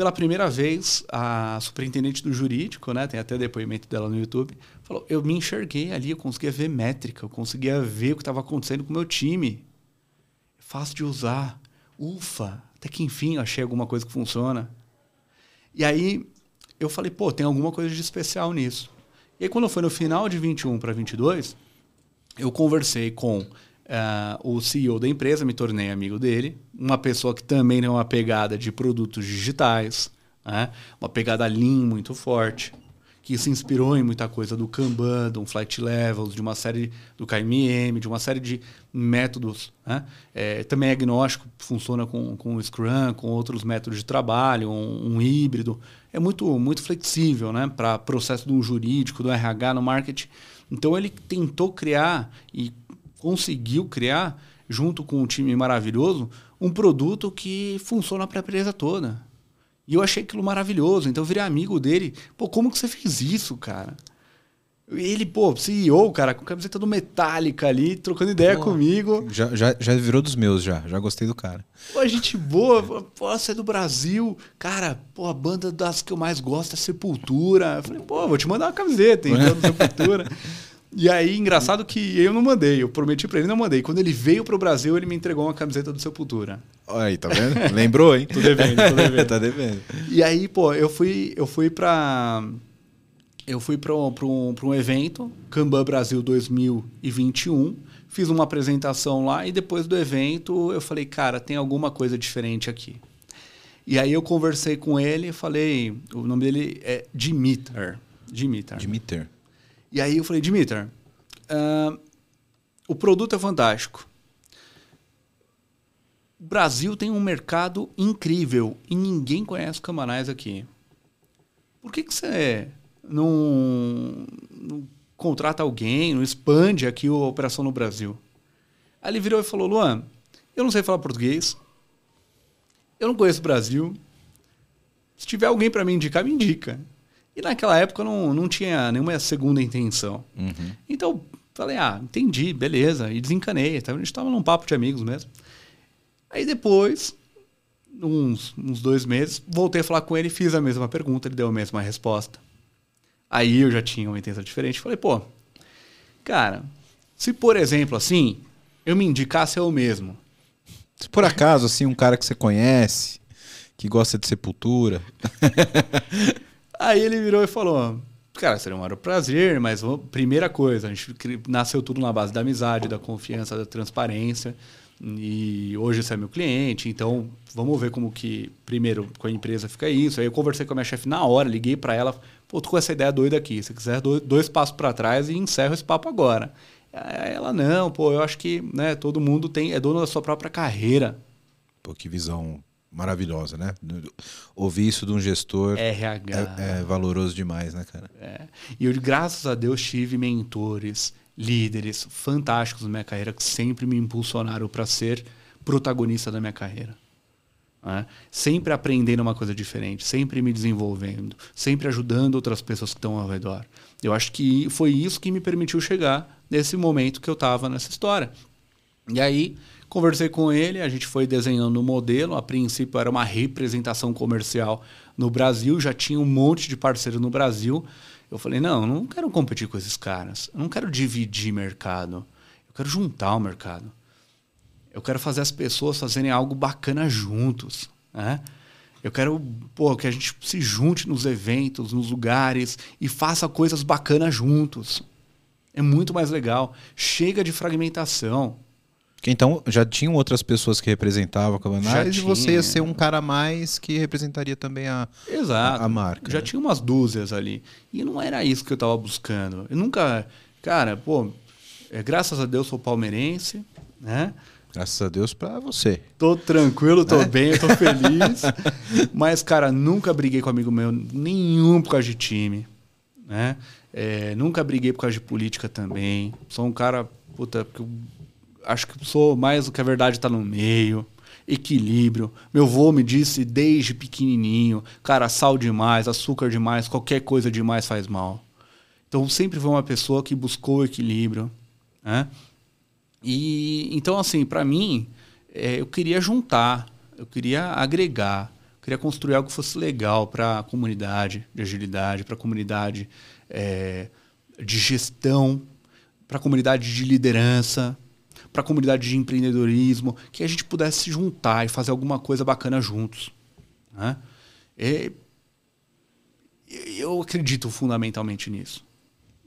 pela primeira vez, a superintendente do jurídico, né, tem até depoimento dela no YouTube, falou: eu me enxerguei ali, eu conseguia ver métrica, eu conseguia ver o que estava acontecendo com o meu time. É fácil de usar. Ufa, até que enfim eu achei alguma coisa que funciona. E aí eu falei, pô, tem alguma coisa de especial nisso. E aí quando foi no final de 21 para 22, eu conversei com uh, o CEO da empresa, me tornei amigo dele. Uma pessoa que também tem uma pegada de produtos digitais, né? uma pegada lean muito forte, que se inspirou em muita coisa do Kanban, do Flight Levels, de uma série do KMM, de uma série de métodos. Né? É, também é agnóstico, funciona com, com o Scrum, com outros métodos de trabalho, um, um híbrido. É muito, muito flexível né? para processo do jurídico, do RH, no marketing. Então ele tentou criar e conseguiu criar, junto com um time maravilhoso, um produto que funciona para a empresa toda. E eu achei aquilo maravilhoso. Então eu virei amigo dele. Pô, como que você fez isso, cara? Ele, pô, CEO, cara, com camiseta do Metallica ali, trocando ideia pô, comigo. Já, já, já virou dos meus, já. Já gostei do cara. Pô, gente boa. Pô, você é do Brasil. Cara, pô, a banda das que eu mais gosto é Sepultura. Eu falei, pô, vou te mandar uma camiseta, então, Sepultura. E aí, engraçado que eu não mandei, eu prometi para ele não mandei. Quando ele veio pro Brasil, ele me entregou uma camiseta do Sepultura. Aí, tá vendo? Lembrou, hein? tô devendo, tô devendo. tá devendo. E aí, pô, eu fui, eu fui pra. Eu fui para um, um evento, Kanban Brasil 2021, fiz uma apresentação lá e depois do evento eu falei, cara, tem alguma coisa diferente aqui. E aí eu conversei com ele e falei, o nome dele é Dimitar. Dimitar. Dimitar. E aí eu falei, Dimitar, uh, o produto é fantástico. O Brasil tem um mercado incrível e ninguém conhece Camanais aqui. Por que, que você não, não contrata alguém, não expande aqui a operação no Brasil? Aí ele virou e falou, Luan, eu não sei falar português, eu não conheço o Brasil. Se tiver alguém para me indicar, me indica. E naquela época eu não, não tinha nenhuma segunda intenção. Uhum. Então, falei, ah, entendi, beleza. E desencanei. A gente estava num papo de amigos mesmo. Aí depois, uns, uns dois meses, voltei a falar com ele e fiz a mesma pergunta. Ele deu a mesma resposta. Aí eu já tinha uma intenção diferente. Falei, pô, cara, se por exemplo assim, eu me indicasse eu mesmo. Se por acaso, assim, um cara que você conhece, que gosta de sepultura. Aí ele virou e falou: Cara, seria um maior prazer, mas primeira coisa, a gente nasceu tudo na base da amizade, da confiança, da transparência. E hoje você é meu cliente, então vamos ver como que, primeiro, com a empresa fica isso. Aí eu conversei com a minha chefe na hora, liguei para ela, pô, tô com essa ideia doida aqui. Se quiser, dois passos para trás e encerro esse papo agora. Aí ela, não, pô, eu acho que né, todo mundo tem é dono da sua própria carreira. Pô, que visão maravilhosa, né? Ouvir isso de um gestor RH. É, é valoroso demais, né, cara? É. E eu, graças a Deus, tive mentores, líderes fantásticos na minha carreira que sempre me impulsionaram para ser protagonista da minha carreira. Né? Sempre aprendendo uma coisa diferente, sempre me desenvolvendo, sempre ajudando outras pessoas que estão ao redor. Eu acho que foi isso que me permitiu chegar nesse momento que eu estava nessa história. E aí, conversei com ele, a gente foi desenhando o um modelo. A princípio, era uma representação comercial no Brasil, já tinha um monte de parceiro no Brasil. Eu falei: não, eu não quero competir com esses caras, eu não quero dividir mercado, eu quero juntar o mercado. Eu quero fazer as pessoas fazerem algo bacana juntos. Né? Eu quero pô, que a gente se junte nos eventos, nos lugares e faça coisas bacanas juntos. É muito mais legal. Chega de fragmentação. Então já tinham outras pessoas que representavam a Cabanais e você ia ser um cara mais que representaria também a, Exato. a, a marca. Já né? tinha umas dúzias ali. E não era isso que eu estava buscando. Eu nunca. Cara, pô, é, graças a Deus sou palmeirense, né? Graças a Deus para você. Tô tranquilo, tô é? bem, tô feliz. Mas, cara, nunca briguei com amigo meu nenhum por causa de time. Né? É, nunca briguei por causa de política também. Sou um cara, puta, acho que sou mais do que a verdade está no meio. Equilíbrio. Meu avô me disse desde pequenininho, cara, sal demais, açúcar demais, qualquer coisa demais faz mal. Então sempre foi uma pessoa que buscou o equilíbrio, né? E então assim, para mim, é, eu queria juntar, eu queria agregar, eu queria construir algo que fosse legal para a comunidade de agilidade, para a comunidade é, de gestão, para a comunidade de liderança, para a comunidade de empreendedorismo, que a gente pudesse se juntar e fazer alguma coisa bacana juntos. Né? E, eu acredito fundamentalmente nisso.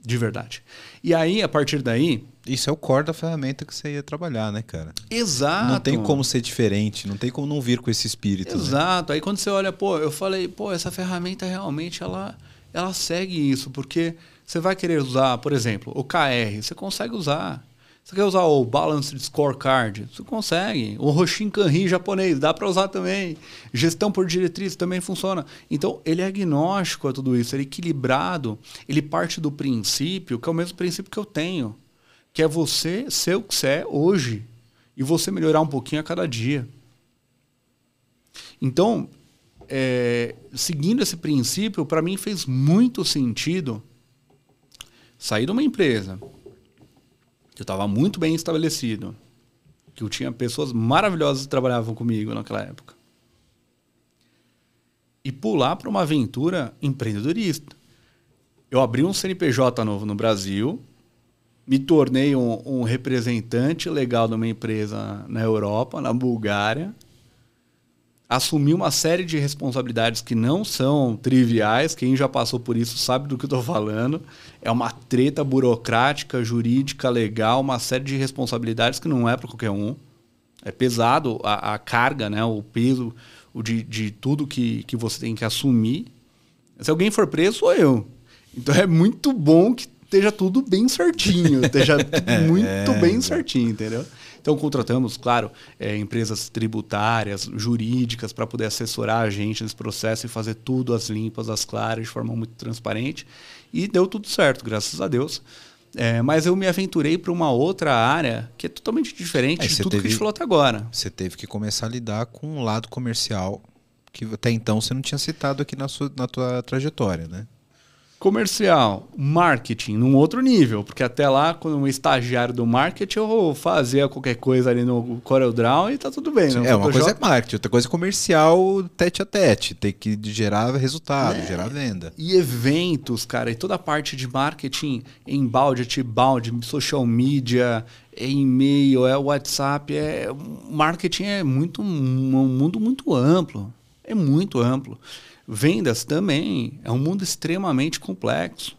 De verdade. E aí, a partir daí. Isso é o core da ferramenta que você ia trabalhar, né, cara? Exato. Não tem como ser diferente, não tem como não vir com esse espírito. Né? Exato. Né? Aí quando você olha, pô, eu falei, pô, essa ferramenta realmente ela, ela segue isso, porque você vai querer usar, por exemplo, o KR, você consegue usar. Você quer usar o Balanced Scorecard? Você consegue. O Roshin Kanri japonês, dá para usar também. Gestão por diretriz também funciona. Então, ele é agnóstico a tudo isso, ele é equilibrado. Ele parte do princípio, que é o mesmo princípio que eu tenho, que é você ser o que você é hoje e você melhorar um pouquinho a cada dia. Então, é, seguindo esse princípio, para mim fez muito sentido sair de uma empresa eu estava muito bem estabelecido, que eu tinha pessoas maravilhosas que trabalhavam comigo naquela época. E pular para uma aventura empreendedorista. Eu abri um CNPJ novo no Brasil, me tornei um, um representante legal de uma empresa na Europa, na Bulgária, assumir uma série de responsabilidades que não são triviais. Quem já passou por isso sabe do que eu estou falando. É uma treta burocrática, jurídica, legal, uma série de responsabilidades que não é para qualquer um. É pesado a, a, carga, né? o peso o de, de tudo que, que você tem que assumir. Se alguém for preso, sou eu. Então é muito bom que esteja tudo bem certinho, esteja tudo muito é, bem certinho, entendeu? Então, contratamos, claro, é, empresas tributárias, jurídicas, para poder assessorar a gente nesse processo e fazer tudo às limpas, às claras, de forma muito transparente. E deu tudo certo, graças a Deus. É, mas eu me aventurei para uma outra área que é totalmente diferente Aí de tudo teve, que a gente falou até agora. Você teve que começar a lidar com um lado comercial que até então você não tinha citado aqui na, sua, na tua trajetória, né? Comercial, marketing, num outro nível, porque até lá, quando um estagiário do marketing, eu fazia qualquer coisa ali no CorelDRAW e tá tudo bem. Né? É, uma coisa é marketing, outra coisa é comercial tete a tete, tem que gerar resultado, é, gerar venda. E eventos, cara, e toda a parte de marketing, embalde, outbound, social media, é e-mail, é WhatsApp, é marketing é muito um mundo muito amplo, é muito amplo. Vendas também é um mundo extremamente complexo.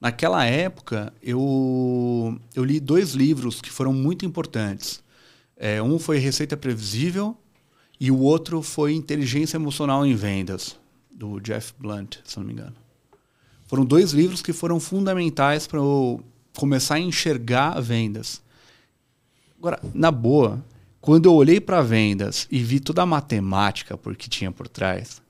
Naquela época, eu, eu li dois livros que foram muito importantes. É, um foi Receita Previsível e o outro foi Inteligência Emocional em Vendas, do Jeff Blunt, se não me engano. Foram dois livros que foram fundamentais para eu começar a enxergar vendas. Agora, na boa, quando eu olhei para vendas e vi toda a matemática que tinha por trás,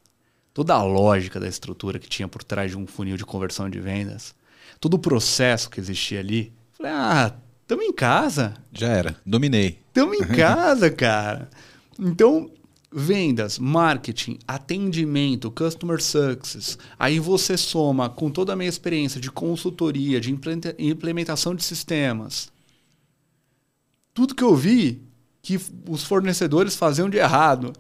toda a lógica da estrutura que tinha por trás de um funil de conversão de vendas, todo o processo que existia ali. Falei, ah, estamos em casa. Já era, dominei. Estamos em casa, cara. Então, vendas, marketing, atendimento, customer success. Aí você soma com toda a minha experiência de consultoria, de implementação de sistemas. Tudo que eu vi que os fornecedores faziam de errado.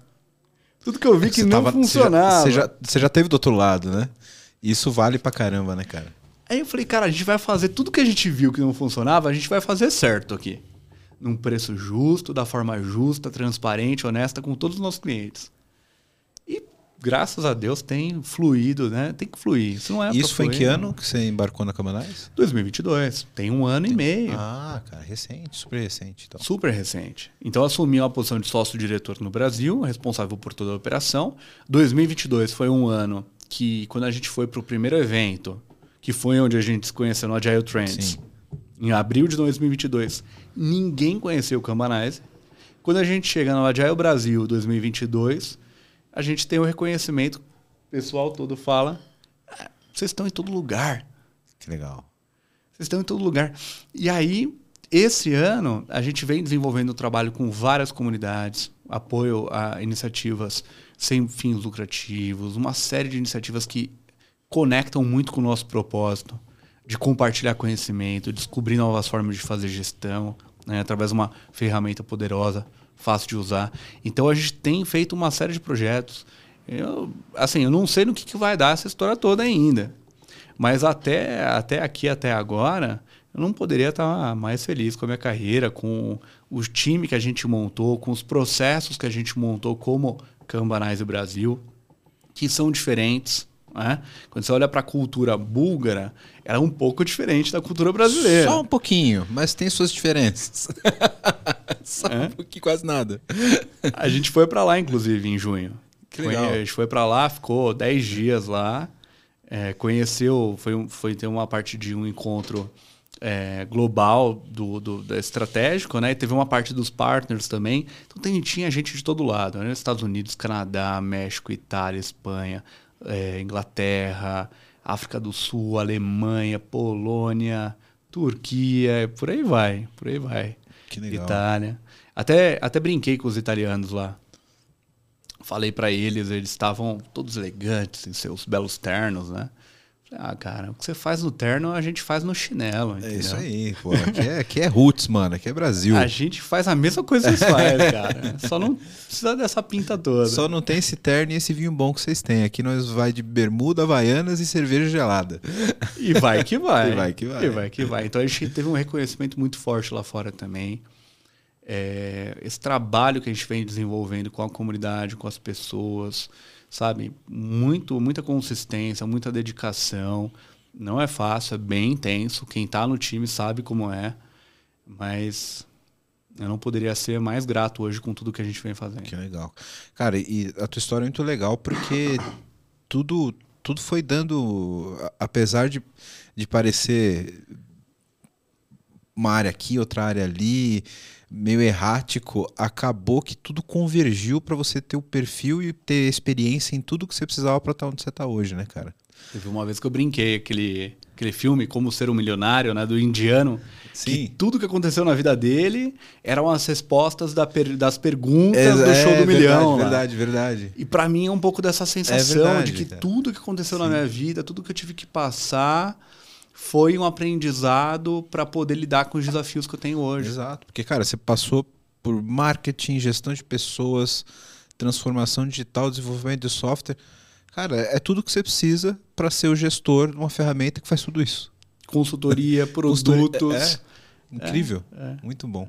Tudo que eu vi que não tava, funcionava. Você já, você, já, você já teve do outro lado, né? Isso vale pra caramba, né, cara? Aí eu falei, cara, a gente vai fazer tudo que a gente viu que não funcionava, a gente vai fazer certo aqui. Num preço justo, da forma justa, transparente, honesta com todos os nossos clientes. Graças a Deus tem fluído, né? Tem que fluir. Isso não é Isso foi fluir, em que ano que você embarcou na Camanais? 2022. Tem um ano tem... e meio. Ah, cara, recente, super recente. Então. Super recente. Então assumi uma posição de sócio-diretor no Brasil, responsável por toda a operação. 2022 foi um ano que, quando a gente foi para o primeiro evento, que foi onde a gente se conheceu no Agile Trends, Sim. em abril de 2022, ninguém conheceu o Kanbanize. Quando a gente chega no Agile Brasil 2022, a gente tem o reconhecimento, o pessoal todo fala, ah, vocês estão em todo lugar. Que legal. Vocês estão em todo lugar. E aí, esse ano, a gente vem desenvolvendo um trabalho com várias comunidades, apoio a iniciativas sem fins lucrativos, uma série de iniciativas que conectam muito com o nosso propósito de compartilhar conhecimento, descobrir novas formas de fazer gestão, né, através de uma ferramenta poderosa, fácil de usar. Então a gente tem feito uma série de projetos. Eu, assim, eu não sei no que, que vai dar essa história toda ainda. Mas até, até aqui, até agora, eu não poderia estar mais feliz com a minha carreira, com o time que a gente montou, com os processos que a gente montou como Kanbanize Brasil, que são diferentes, né? Quando você olha para a cultura búlgara, ela é um pouco diferente da cultura brasileira. Só um pouquinho, mas tem suas diferenças. Só é? pouquinho, quase nada. A gente foi para lá, inclusive, em junho. Que legal. A gente foi para lá, ficou 10 dias lá, é, conheceu, foi, foi ter uma parte de um encontro é, global do, do, do, estratégico, né? E teve uma parte dos partners também. Então tem, tinha gente de todo lado, né? Estados Unidos, Canadá, México, Itália, Espanha, é, Inglaterra, África do Sul, Alemanha, Polônia, Turquia, por aí vai, por aí vai. Que legal. Itália. Até, até brinquei com os italianos lá. Falei para eles, eles estavam todos elegantes em seus belos ternos, né? Ah, cara, o que você faz no terno, a gente faz no chinelo. Entendeu? É isso aí, pô. Aqui é, aqui é roots, mano. Aqui é Brasil. A gente faz a mesma coisa que vocês fazem, cara. Só não precisa dessa pinta toda. Só não tem esse terno e esse vinho bom que vocês têm. Aqui nós vai de bermuda, havaianas e cerveja gelada. E vai que vai. E vai que vai. E vai que vai. Então a gente teve um reconhecimento muito forte lá fora também. É, esse trabalho que a gente vem desenvolvendo com a comunidade, com as pessoas sabe? Muito, muita consistência, muita dedicação. Não é fácil, é bem intenso. Quem está no time sabe como é. Mas eu não poderia ser mais grato hoje com tudo que a gente vem fazendo. Que legal. Cara, e a tua história é muito legal porque tudo, tudo foi dando. Apesar de, de parecer uma área aqui, outra área ali, meio errático, acabou que tudo convergiu para você ter o perfil e ter experiência em tudo que você precisava para estar onde você está hoje, né, cara? Teve uma vez que eu brinquei aquele, aquele filme Como Ser um Milionário, né, do indiano, Sim. que tudo que aconteceu na vida dele eram as respostas da per, das perguntas é, do show do é, milhão. Verdade, verdade, verdade. E para mim é um pouco dessa sensação é verdade, de que tudo que aconteceu Sim. na minha vida, tudo que eu tive que passar foi um aprendizado para poder lidar com os desafios que eu tenho hoje. Exato, porque cara, você passou por marketing, gestão de pessoas, transformação digital, desenvolvimento de software. Cara, é tudo que você precisa para ser o gestor de uma ferramenta que faz tudo isso. Consultoria, produtos. É, é. Incrível. É, é. Muito bom.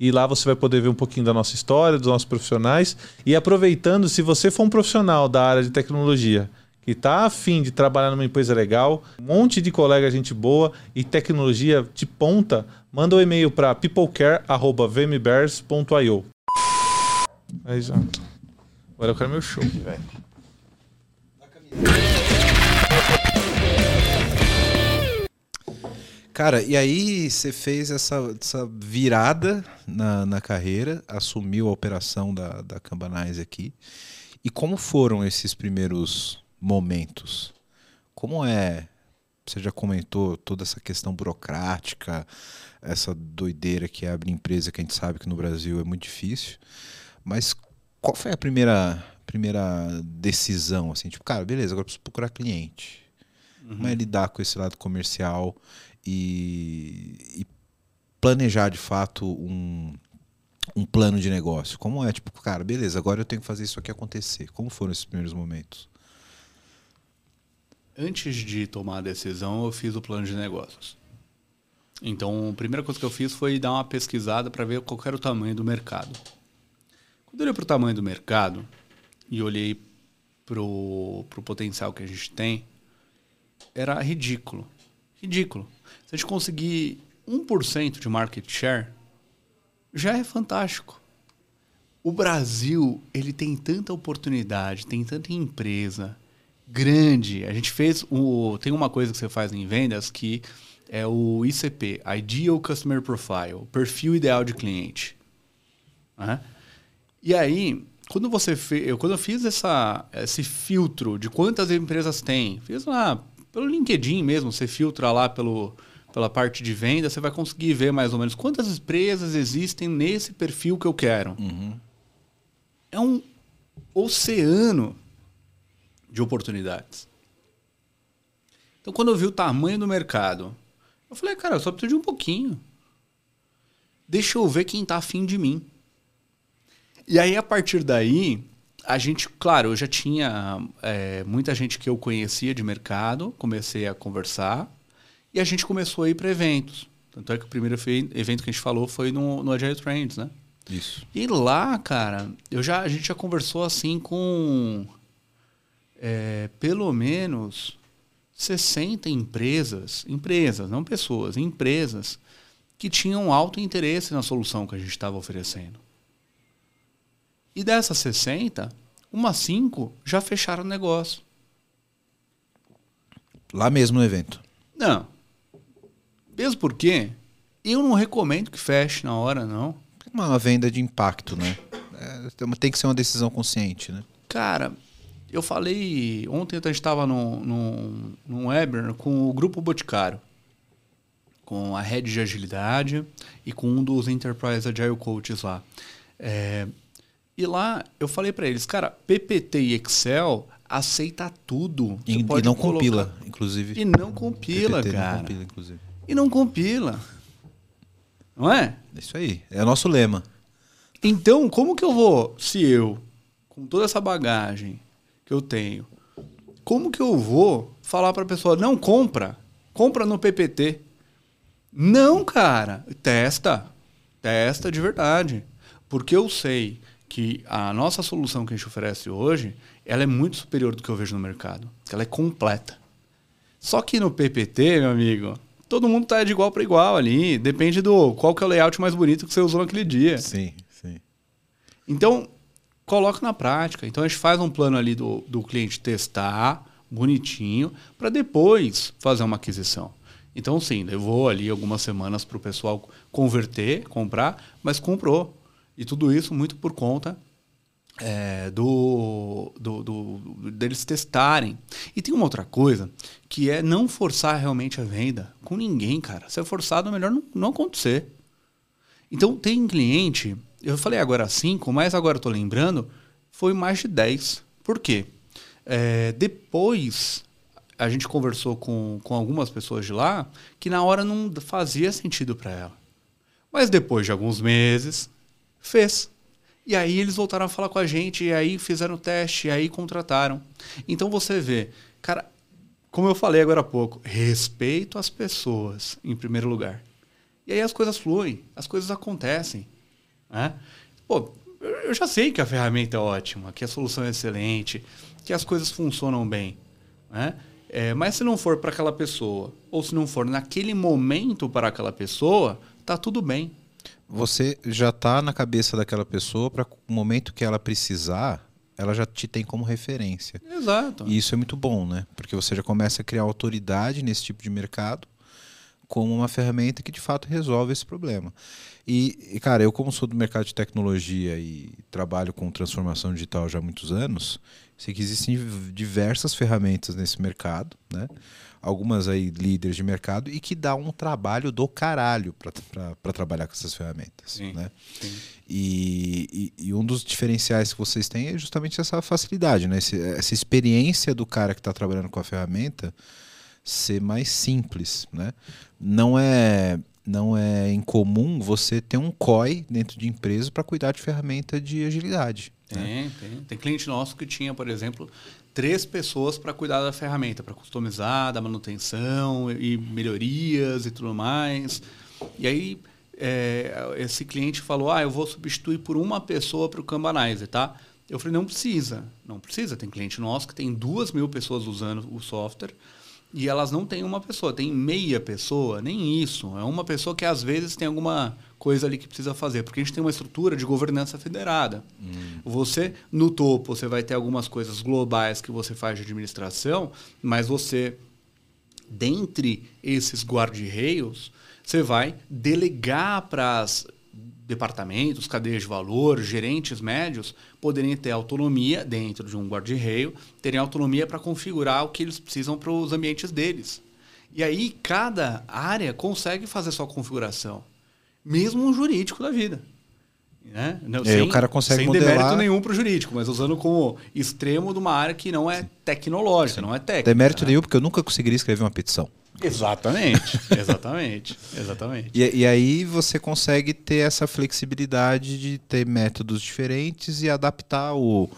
e lá você vai poder ver um pouquinho da nossa história, dos nossos profissionais. E aproveitando, se você for um profissional da área de tecnologia, que tá afim de trabalhar numa empresa legal, um monte de colega gente boa e tecnologia de ponta, manda um e-mail para peoplecare@vmbears.io. Aí já. Agora eu quero meu show, velho. Cara, e aí você fez essa, essa virada na, na carreira, assumiu a operação da, da Cambanais aqui. E como foram esses primeiros momentos? Como é? Você já comentou toda essa questão burocrática, essa doideira que abrir empresa, que a gente sabe que no Brasil é muito difícil. Mas qual foi a primeira, primeira decisão? Assim, tipo, cara, beleza, agora preciso procurar cliente. Como é lidar com esse lado comercial e, e planejar de fato um, um plano de negócio? Como é, tipo, cara, beleza, agora eu tenho que fazer isso aqui acontecer. Como foram esses primeiros momentos? Antes de tomar a decisão, eu fiz o plano de negócios. Então, a primeira coisa que eu fiz foi dar uma pesquisada para ver qual era o tamanho do mercado. Quando eu olhei para o tamanho do mercado e olhei para o potencial que a gente tem, era ridículo. Ridículo. Se a gente conseguir 1% de market share, já é fantástico. O Brasil, ele tem tanta oportunidade, tem tanta empresa grande. A gente fez o tem uma coisa que você faz em vendas que é o ICP, Ideal Customer Profile, perfil ideal de cliente. E aí, quando você fez, eu quando eu fiz essa esse filtro de quantas empresas tem, fiz lá pelo LinkedIn mesmo, você filtra lá pelo pela parte de venda, você vai conseguir ver mais ou menos quantas empresas existem nesse perfil que eu quero. Uhum. É um oceano de oportunidades. Então, quando eu vi o tamanho do mercado, eu falei, cara, eu só preciso de um pouquinho. Deixa eu ver quem está afim de mim. E aí, a partir daí, a gente, claro, eu já tinha é, muita gente que eu conhecia de mercado, comecei a conversar. E a gente começou a ir para eventos. Tanto é que o primeiro evento que a gente falou foi no, no Agile Trends, né? Isso. E lá, cara, eu já, a gente já conversou assim com é, pelo menos 60 empresas, empresas, não pessoas, empresas, que tinham alto interesse na solução que a gente estava oferecendo. E dessas 60, umas 5 já fecharam o negócio. Lá mesmo no evento. Não, mesmo porque eu não recomendo que feche na hora, não. Uma venda de impacto, né? É, tem que ser uma decisão consciente, né? Cara, eu falei. Ontem a gente estava num, num, num webinar com o Grupo Boticário, com a rede de agilidade e com um dos Enterprise Agile Coaches lá. É, e lá eu falei para eles, cara, PPT e Excel aceita tudo. E, e, não colocar... compila, inclusive. E não compila, PPT cara. Não compila, inclusive e não compila. Não é? É isso aí. É o nosso lema. Então, como que eu vou, se eu, com toda essa bagagem que eu tenho, como que eu vou falar para a pessoa, não compra, compra no PPT? Não, cara, testa, testa de verdade. Porque eu sei que a nossa solução que a gente oferece hoje, ela é muito superior do que eu vejo no mercado. Ela é completa. Só que no PPT, meu amigo, todo mundo tá de igual para igual ali. Depende do qual que é o layout mais bonito que você usou naquele dia. Sim, sim. Então, coloca na prática. Então, a gente faz um plano ali do, do cliente testar, bonitinho, para depois fazer uma aquisição. Então, sim, levou ali algumas semanas para o pessoal converter, comprar, mas comprou. E tudo isso muito por conta é, do, do, do, deles testarem. E tem uma outra coisa, que é não forçar realmente a venda com ninguém, cara. Se é forçado, é melhor não, não acontecer. Então, tem cliente, eu falei agora 5, mas agora eu tô lembrando, foi mais de 10. Por quê? É, depois, a gente conversou com, com algumas pessoas de lá, que na hora não fazia sentido para ela. Mas depois de alguns meses, fez. E aí eles voltaram a falar com a gente, e aí fizeram o teste, e aí contrataram. Então você vê, cara, como eu falei agora há pouco, respeito às pessoas em primeiro lugar. E aí as coisas fluem, as coisas acontecem. Né? Pô, eu já sei que a ferramenta é ótima, que a solução é excelente, que as coisas funcionam bem. Né? É, mas se não for para aquela pessoa, ou se não for naquele momento para aquela pessoa, tá tudo bem. Você já está na cabeça daquela pessoa para o momento que ela precisar, ela já te tem como referência. Exato. E isso é muito bom, né? Porque você já começa a criar autoridade nesse tipo de mercado como uma ferramenta que de fato resolve esse problema. E, e, cara, eu como sou do mercado de tecnologia e trabalho com transformação digital já há muitos anos, sei que existem diversas ferramentas nesse mercado, né? Algumas aí líderes de mercado e que dá um trabalho do caralho para trabalhar com essas ferramentas, sim, né? Sim. E, e, e, um dos diferenciais que vocês têm é justamente essa facilidade, né? Esse, essa experiência do cara que está trabalhando com a ferramenta ser mais simples, né? Não é não é incomum você ter um COI dentro de empresa para cuidar de ferramenta de agilidade. Tem, né? tem. Tem cliente nosso que tinha, por exemplo, três pessoas para cuidar da ferramenta, para customizar, da manutenção e melhorias e tudo mais. E aí é, esse cliente falou, ah, eu vou substituir por uma pessoa para o Kanbanizer, tá? Eu falei, não precisa, não precisa. Tem cliente nosso que tem duas mil pessoas usando o software e elas não têm uma pessoa, tem meia pessoa, nem isso. É uma pessoa que às vezes tem alguma coisa ali que precisa fazer, porque a gente tem uma estrutura de governança federada. Hum. Você, no topo, você vai ter algumas coisas globais que você faz de administração, mas você, dentre esses guarda-reios, você vai delegar para as departamentos, cadeias de valor, gerentes médios poderem ter autonomia dentro de um guarda-reio, terem autonomia para configurar o que eles precisam para os ambientes deles. E aí cada área consegue fazer sua configuração, mesmo um jurídico da vida. Né? Não, sem, o cara consegue sem modelar... demérito nenhum para o jurídico, mas usando como extremo de uma área que não é tecnológica, Sim. não é técnica. Demérito né? nenhum, porque eu nunca conseguiria escrever uma petição. Exatamente, exatamente, exatamente. E, e, aí você consegue ter essa flexibilidade de ter métodos diferentes e adaptar o,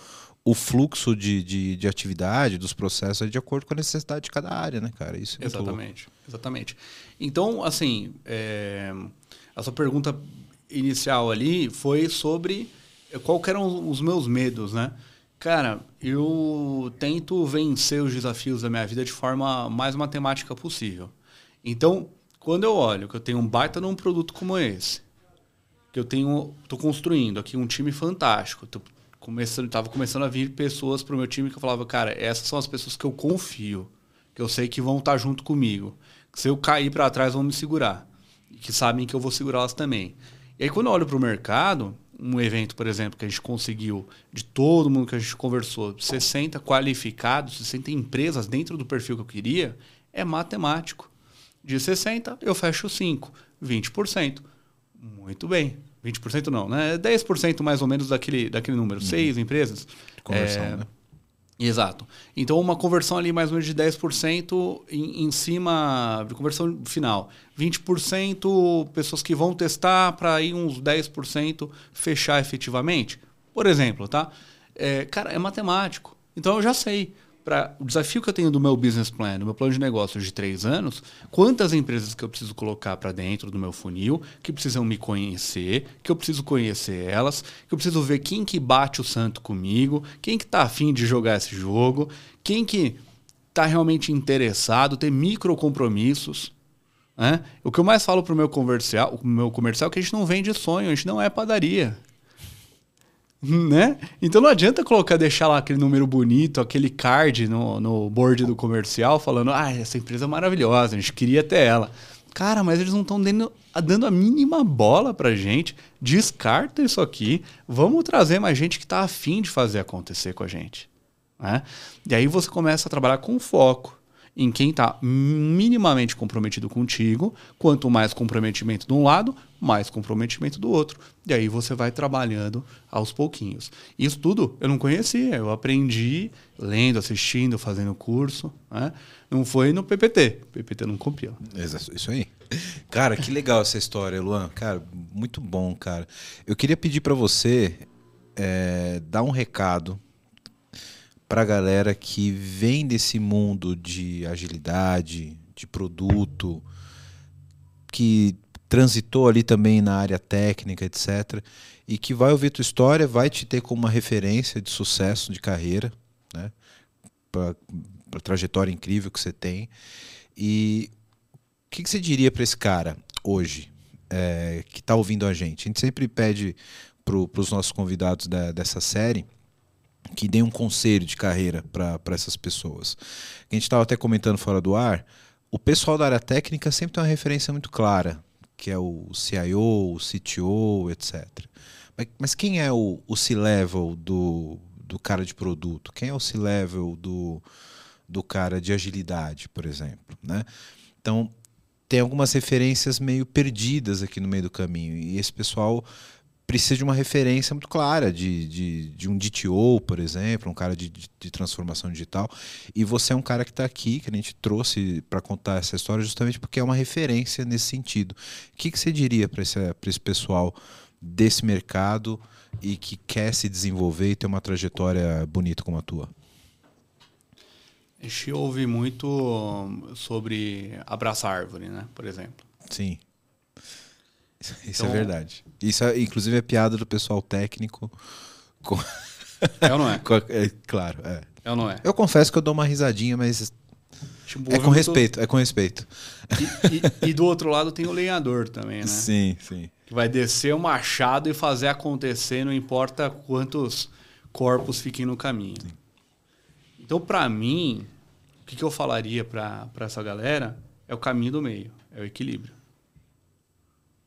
o fluxo de, de, de atividade, dos processos de acordo com a necessidade de cada área, né, cara? Isso é exatamente, exatamente. Então, assim, é, a sua pergunta inicial ali foi sobre qual eram os meus medos, né? Cara, eu tento vencer os desafios da minha vida de forma mais matemática possível. Então, quando eu olho que eu tenho um baita num produto como esse, que eu tenho, tô construindo aqui um time fantástico, tô começando, tava começando a vir pessoas para o meu time que eu falava, cara, essas são as pessoas que eu confio, que eu sei que vão estar tá junto comigo, que se eu cair para trás vão me segurar, que sabem que eu vou segurá-las também. E aí quando eu olho para o mercado, um evento, por exemplo, que a gente conseguiu, de todo mundo que a gente conversou, 60 qualificados, 60 empresas dentro do perfil que eu queria, é matemático. De 60, eu fecho 5, 20%. Muito bem. 20% não, né? 10% mais ou menos daquele, daquele número. Uhum. Seis empresas. Conversão, é, né? Exato. Então, uma conversão ali mais ou menos de 10% em, em cima de conversão final. 20% pessoas que vão testar para ir uns 10% fechar efetivamente. Por exemplo, tá? É, cara, é matemático. Então, eu já sei para o desafio que eu tenho do meu business plan, do meu plano de negócios de três anos, quantas empresas que eu preciso colocar para dentro do meu funil, que precisam me conhecer, que eu preciso conhecer elas, que eu preciso ver quem que bate o santo comigo, quem que está afim de jogar esse jogo, quem que está realmente interessado, ter micro compromissos. Né? O que eu mais falo para o meu comercial, o meu comercial é que a gente não vende sonho, a gente não é padaria né? Então não adianta colocar, deixar lá aquele número bonito, aquele card no, no board do comercial falando, ah, essa empresa é maravilhosa, a gente queria ter ela. Cara, mas eles não estão dando, dando a mínima bola pra gente. Descarta isso aqui. Vamos trazer mais gente que está afim de fazer acontecer com a gente. Né? E aí você começa a trabalhar com foco em quem está minimamente comprometido contigo. Quanto mais comprometimento de um lado, mais comprometimento do outro. E aí você vai trabalhando aos pouquinhos. Isso tudo eu não conhecia, eu aprendi lendo, assistindo, fazendo curso. Né? Não foi no PPT. PPT não compila. Isso aí. Cara, que legal essa história, Luan. Cara, muito bom, cara. Eu queria pedir para você é, dar um recado para a galera que vem desse mundo de agilidade, de produto, que transitou ali também na área técnica, etc. E que vai ouvir tua história, vai te ter como uma referência de sucesso de carreira, né? Pra, a trajetória incrível que você tem. E o que, que você diria para esse cara hoje, é, que está ouvindo a gente? A gente sempre pede para os nossos convidados da, dessa série que dê um conselho de carreira para essas pessoas. A gente estava até comentando fora do ar, o pessoal da área técnica sempre tem uma referência muito clara, que é o CIO, o CTO, etc. Mas, mas quem é o, o C-level do, do cara de produto? Quem é o C-level do, do cara de agilidade, por exemplo? Né? Então, tem algumas referências meio perdidas aqui no meio do caminho. E esse pessoal precisa de uma referência muito clara de, de, de um DTO, por exemplo, um cara de, de, de, transformação digital. E você é um cara que está aqui, que a gente trouxe para contar essa história justamente porque é uma referência nesse sentido. O que, que você diria para esse, esse pessoal desse mercado e que quer se desenvolver e ter uma trajetória bonita como a tua? A gente ouve muito sobre abraçar árvore, né? Por exemplo. Sim. Isso é então, é verdade. Isso, é, inclusive, é piada do pessoal técnico. Com... É ou não é? com... é claro, é. É ou não é? Eu confesso que eu dou uma risadinha, mas. Tipo, é com respeito, é com respeito. E, e, e, do outro lado tem o lenhador também, né? Sim, sim. Que vai descer o machado e fazer acontecer, não importa quantos corpos fiquem no caminho. Sim. Então, para mim, o que, que eu falaria para essa galera é o caminho do meio, é o equilíbrio.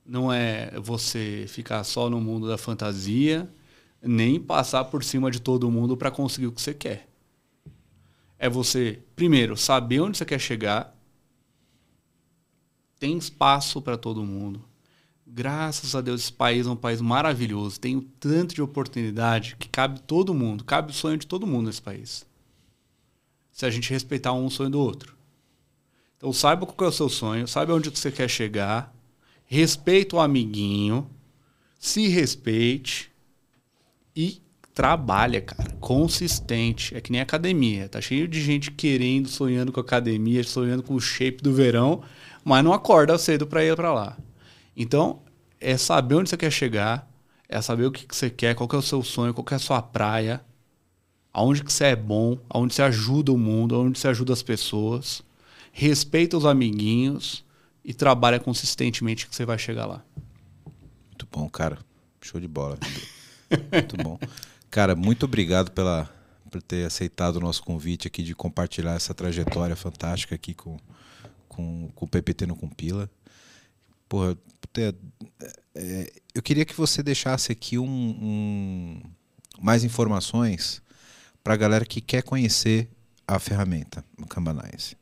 Não é você ficar só no mundo da fantasia, nem passar por cima de todo mundo para conseguir o que você quer. É você, primeiro, saber onde você quer chegar. Tem espaço para todo mundo. Graças a Deus, esse país é um país maravilhoso. Tem um tanto de oportunidade que cabe todo mundo. Cabe o sonho de todo mundo nesse país. Se a gente respeitar um sonho do outro. Então, saiba qual é o seu sonho, saiba onde você quer chegar respeita o amiguinho, se respeite e trabalha, cara. Consistente. É que nem academia. Tá cheio de gente querendo, sonhando com academia, sonhando com o shape do verão, mas não acorda cedo para ir para lá. Então, é saber onde você quer chegar, é saber o que, que você quer, qual que é o seu sonho, qual que é a sua praia, aonde que você é bom, aonde você ajuda o mundo, aonde você ajuda as pessoas. Respeita os amiguinhos e trabalha consistentemente que você vai chegar lá. Muito bom, cara. Show de bola. muito bom. Cara, muito obrigado pela, por ter aceitado o nosso convite aqui de compartilhar essa trajetória fantástica aqui com, com, com o PPT no Compila. Porra, é, é, eu queria que você deixasse aqui um, um mais informações para a galera que quer conhecer a ferramenta, o Kanbanize.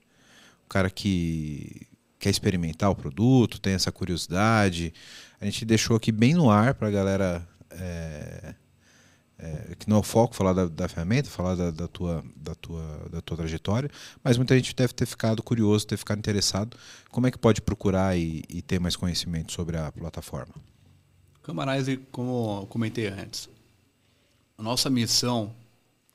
O cara que quer experimentar o produto, tem essa curiosidade. A gente deixou aqui bem no ar para a galera. É, é, que não é o foco falar da, da ferramenta, falar da, da, tua, da, tua, da tua trajetória, mas muita gente deve ter ficado curioso, ter ficado interessado. Como é que pode procurar e, e ter mais conhecimento sobre a plataforma? Camarize, como eu comentei antes, a nossa missão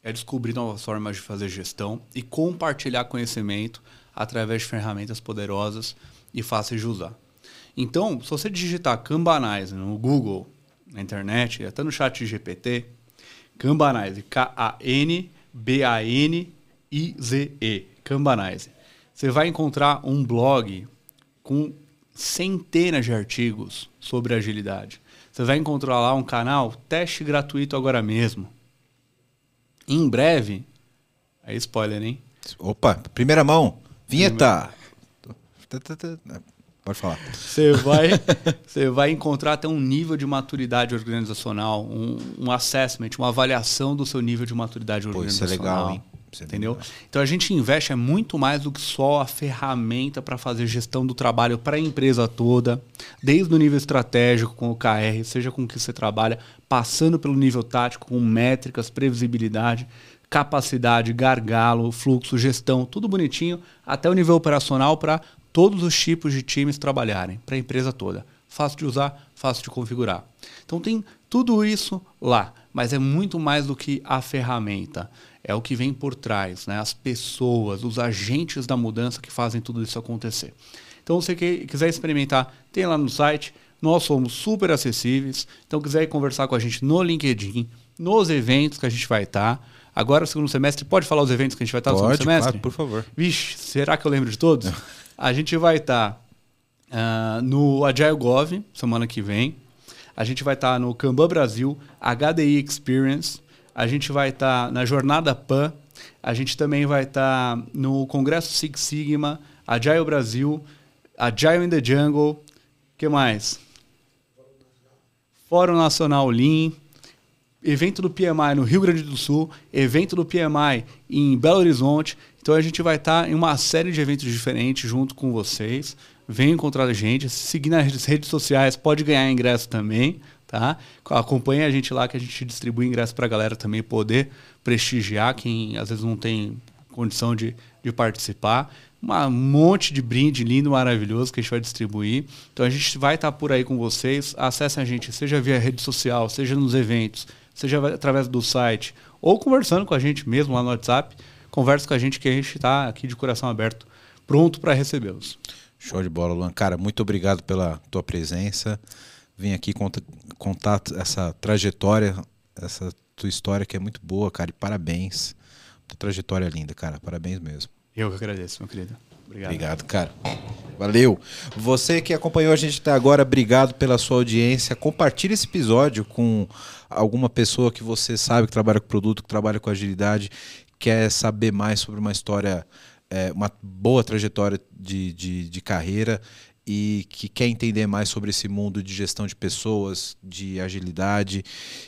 é descobrir novas formas de fazer gestão e compartilhar conhecimento através de ferramentas poderosas e fáceis de usar. Então, se você digitar Kanbanize no Google, na internet, até no chat GPT, Kanbanize, K-A-N-B-A-N-I-Z-E, Kanbanize. Você vai encontrar um blog com centenas de artigos sobre agilidade. Você vai encontrar lá um canal, teste gratuito agora mesmo. Em breve, é spoiler, hein? Opa, primeira mão. Vinheta! Pode falar. Você vai, você vai encontrar até um nível de maturidade organizacional, um, um assessment, uma avaliação do seu nível de maturidade organizacional. Pô, isso é legal, hein? É entendeu? Então a gente investe é muito mais do que só a ferramenta para fazer gestão do trabalho para a empresa toda, desde o nível estratégico com o KR, seja com o que você trabalha, passando pelo nível tático com métricas, previsibilidade capacidade, gargalo, fluxo, gestão, tudo bonitinho, até o nível operacional para todos os tipos de times trabalharem, para a empresa toda. Fácil de usar, fácil de configurar. Então tem tudo isso lá, mas é muito mais do que a ferramenta. É o que vem por trás, né? as pessoas, os agentes da mudança que fazem tudo isso acontecer. Então, se você quiser experimentar, tem lá no site, Nós somos super acessíveis. Então, quiser conversar com a gente no LinkedIn, nos eventos que a gente vai estar. Agora, segundo semestre, pode falar os eventos que a gente vai estar no segundo semestre? Claro, por favor. Vixe, será que eu lembro de todos? a gente vai estar uh, no Agile Gov, semana que vem. A gente vai estar no Kanban Brasil, HDI Experience. A gente vai estar na Jornada PAN. A gente também vai estar no Congresso Six Sigma, Agile Brasil, Agile in the Jungle. O que mais? Fórum Nacional Lean evento do PMI no Rio Grande do Sul, evento do PMI em Belo Horizonte. Então a gente vai estar em uma série de eventos diferentes junto com vocês. Venham encontrar a gente, seguir nas redes sociais, pode ganhar ingresso também, tá? Acompanhe a gente lá que a gente distribui ingresso para a galera também poder prestigiar quem às vezes não tem condição de, de participar. Um monte de brinde lindo, maravilhoso que a gente vai distribuir. Então a gente vai estar por aí com vocês. Acessem a gente, seja via rede social, seja nos eventos, seja através do site ou conversando com a gente mesmo lá no WhatsApp. Conversa com a gente que a gente está aqui de coração aberto, pronto para recebê-los. Show de bola, Luan. Cara, muito obrigado pela tua presença. Vim aqui contar, contar essa trajetória, essa tua história que é muito boa, cara. E parabéns. Tua trajetória linda, cara. Parabéns mesmo. Eu que agradeço, meu querido. Obrigado. Obrigado, cara. Valeu. Você que acompanhou a gente até agora, obrigado pela sua audiência. Compartilhe esse episódio com alguma pessoa que você sabe que trabalha com produto, que trabalha com agilidade, quer saber mais sobre uma história, é, uma boa trajetória de, de, de carreira e que quer entender mais sobre esse mundo de gestão de pessoas, de agilidade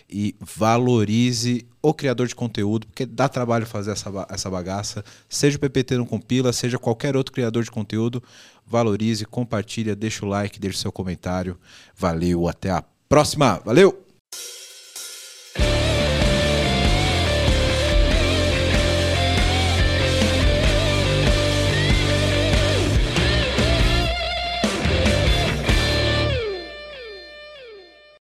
e valorize o criador de conteúdo, porque dá trabalho fazer essa, essa bagaça, seja o PPT no Compila, seja qualquer outro criador de conteúdo, valorize, compartilha, deixa o like, deixa o seu comentário. Valeu, até a próxima. Valeu!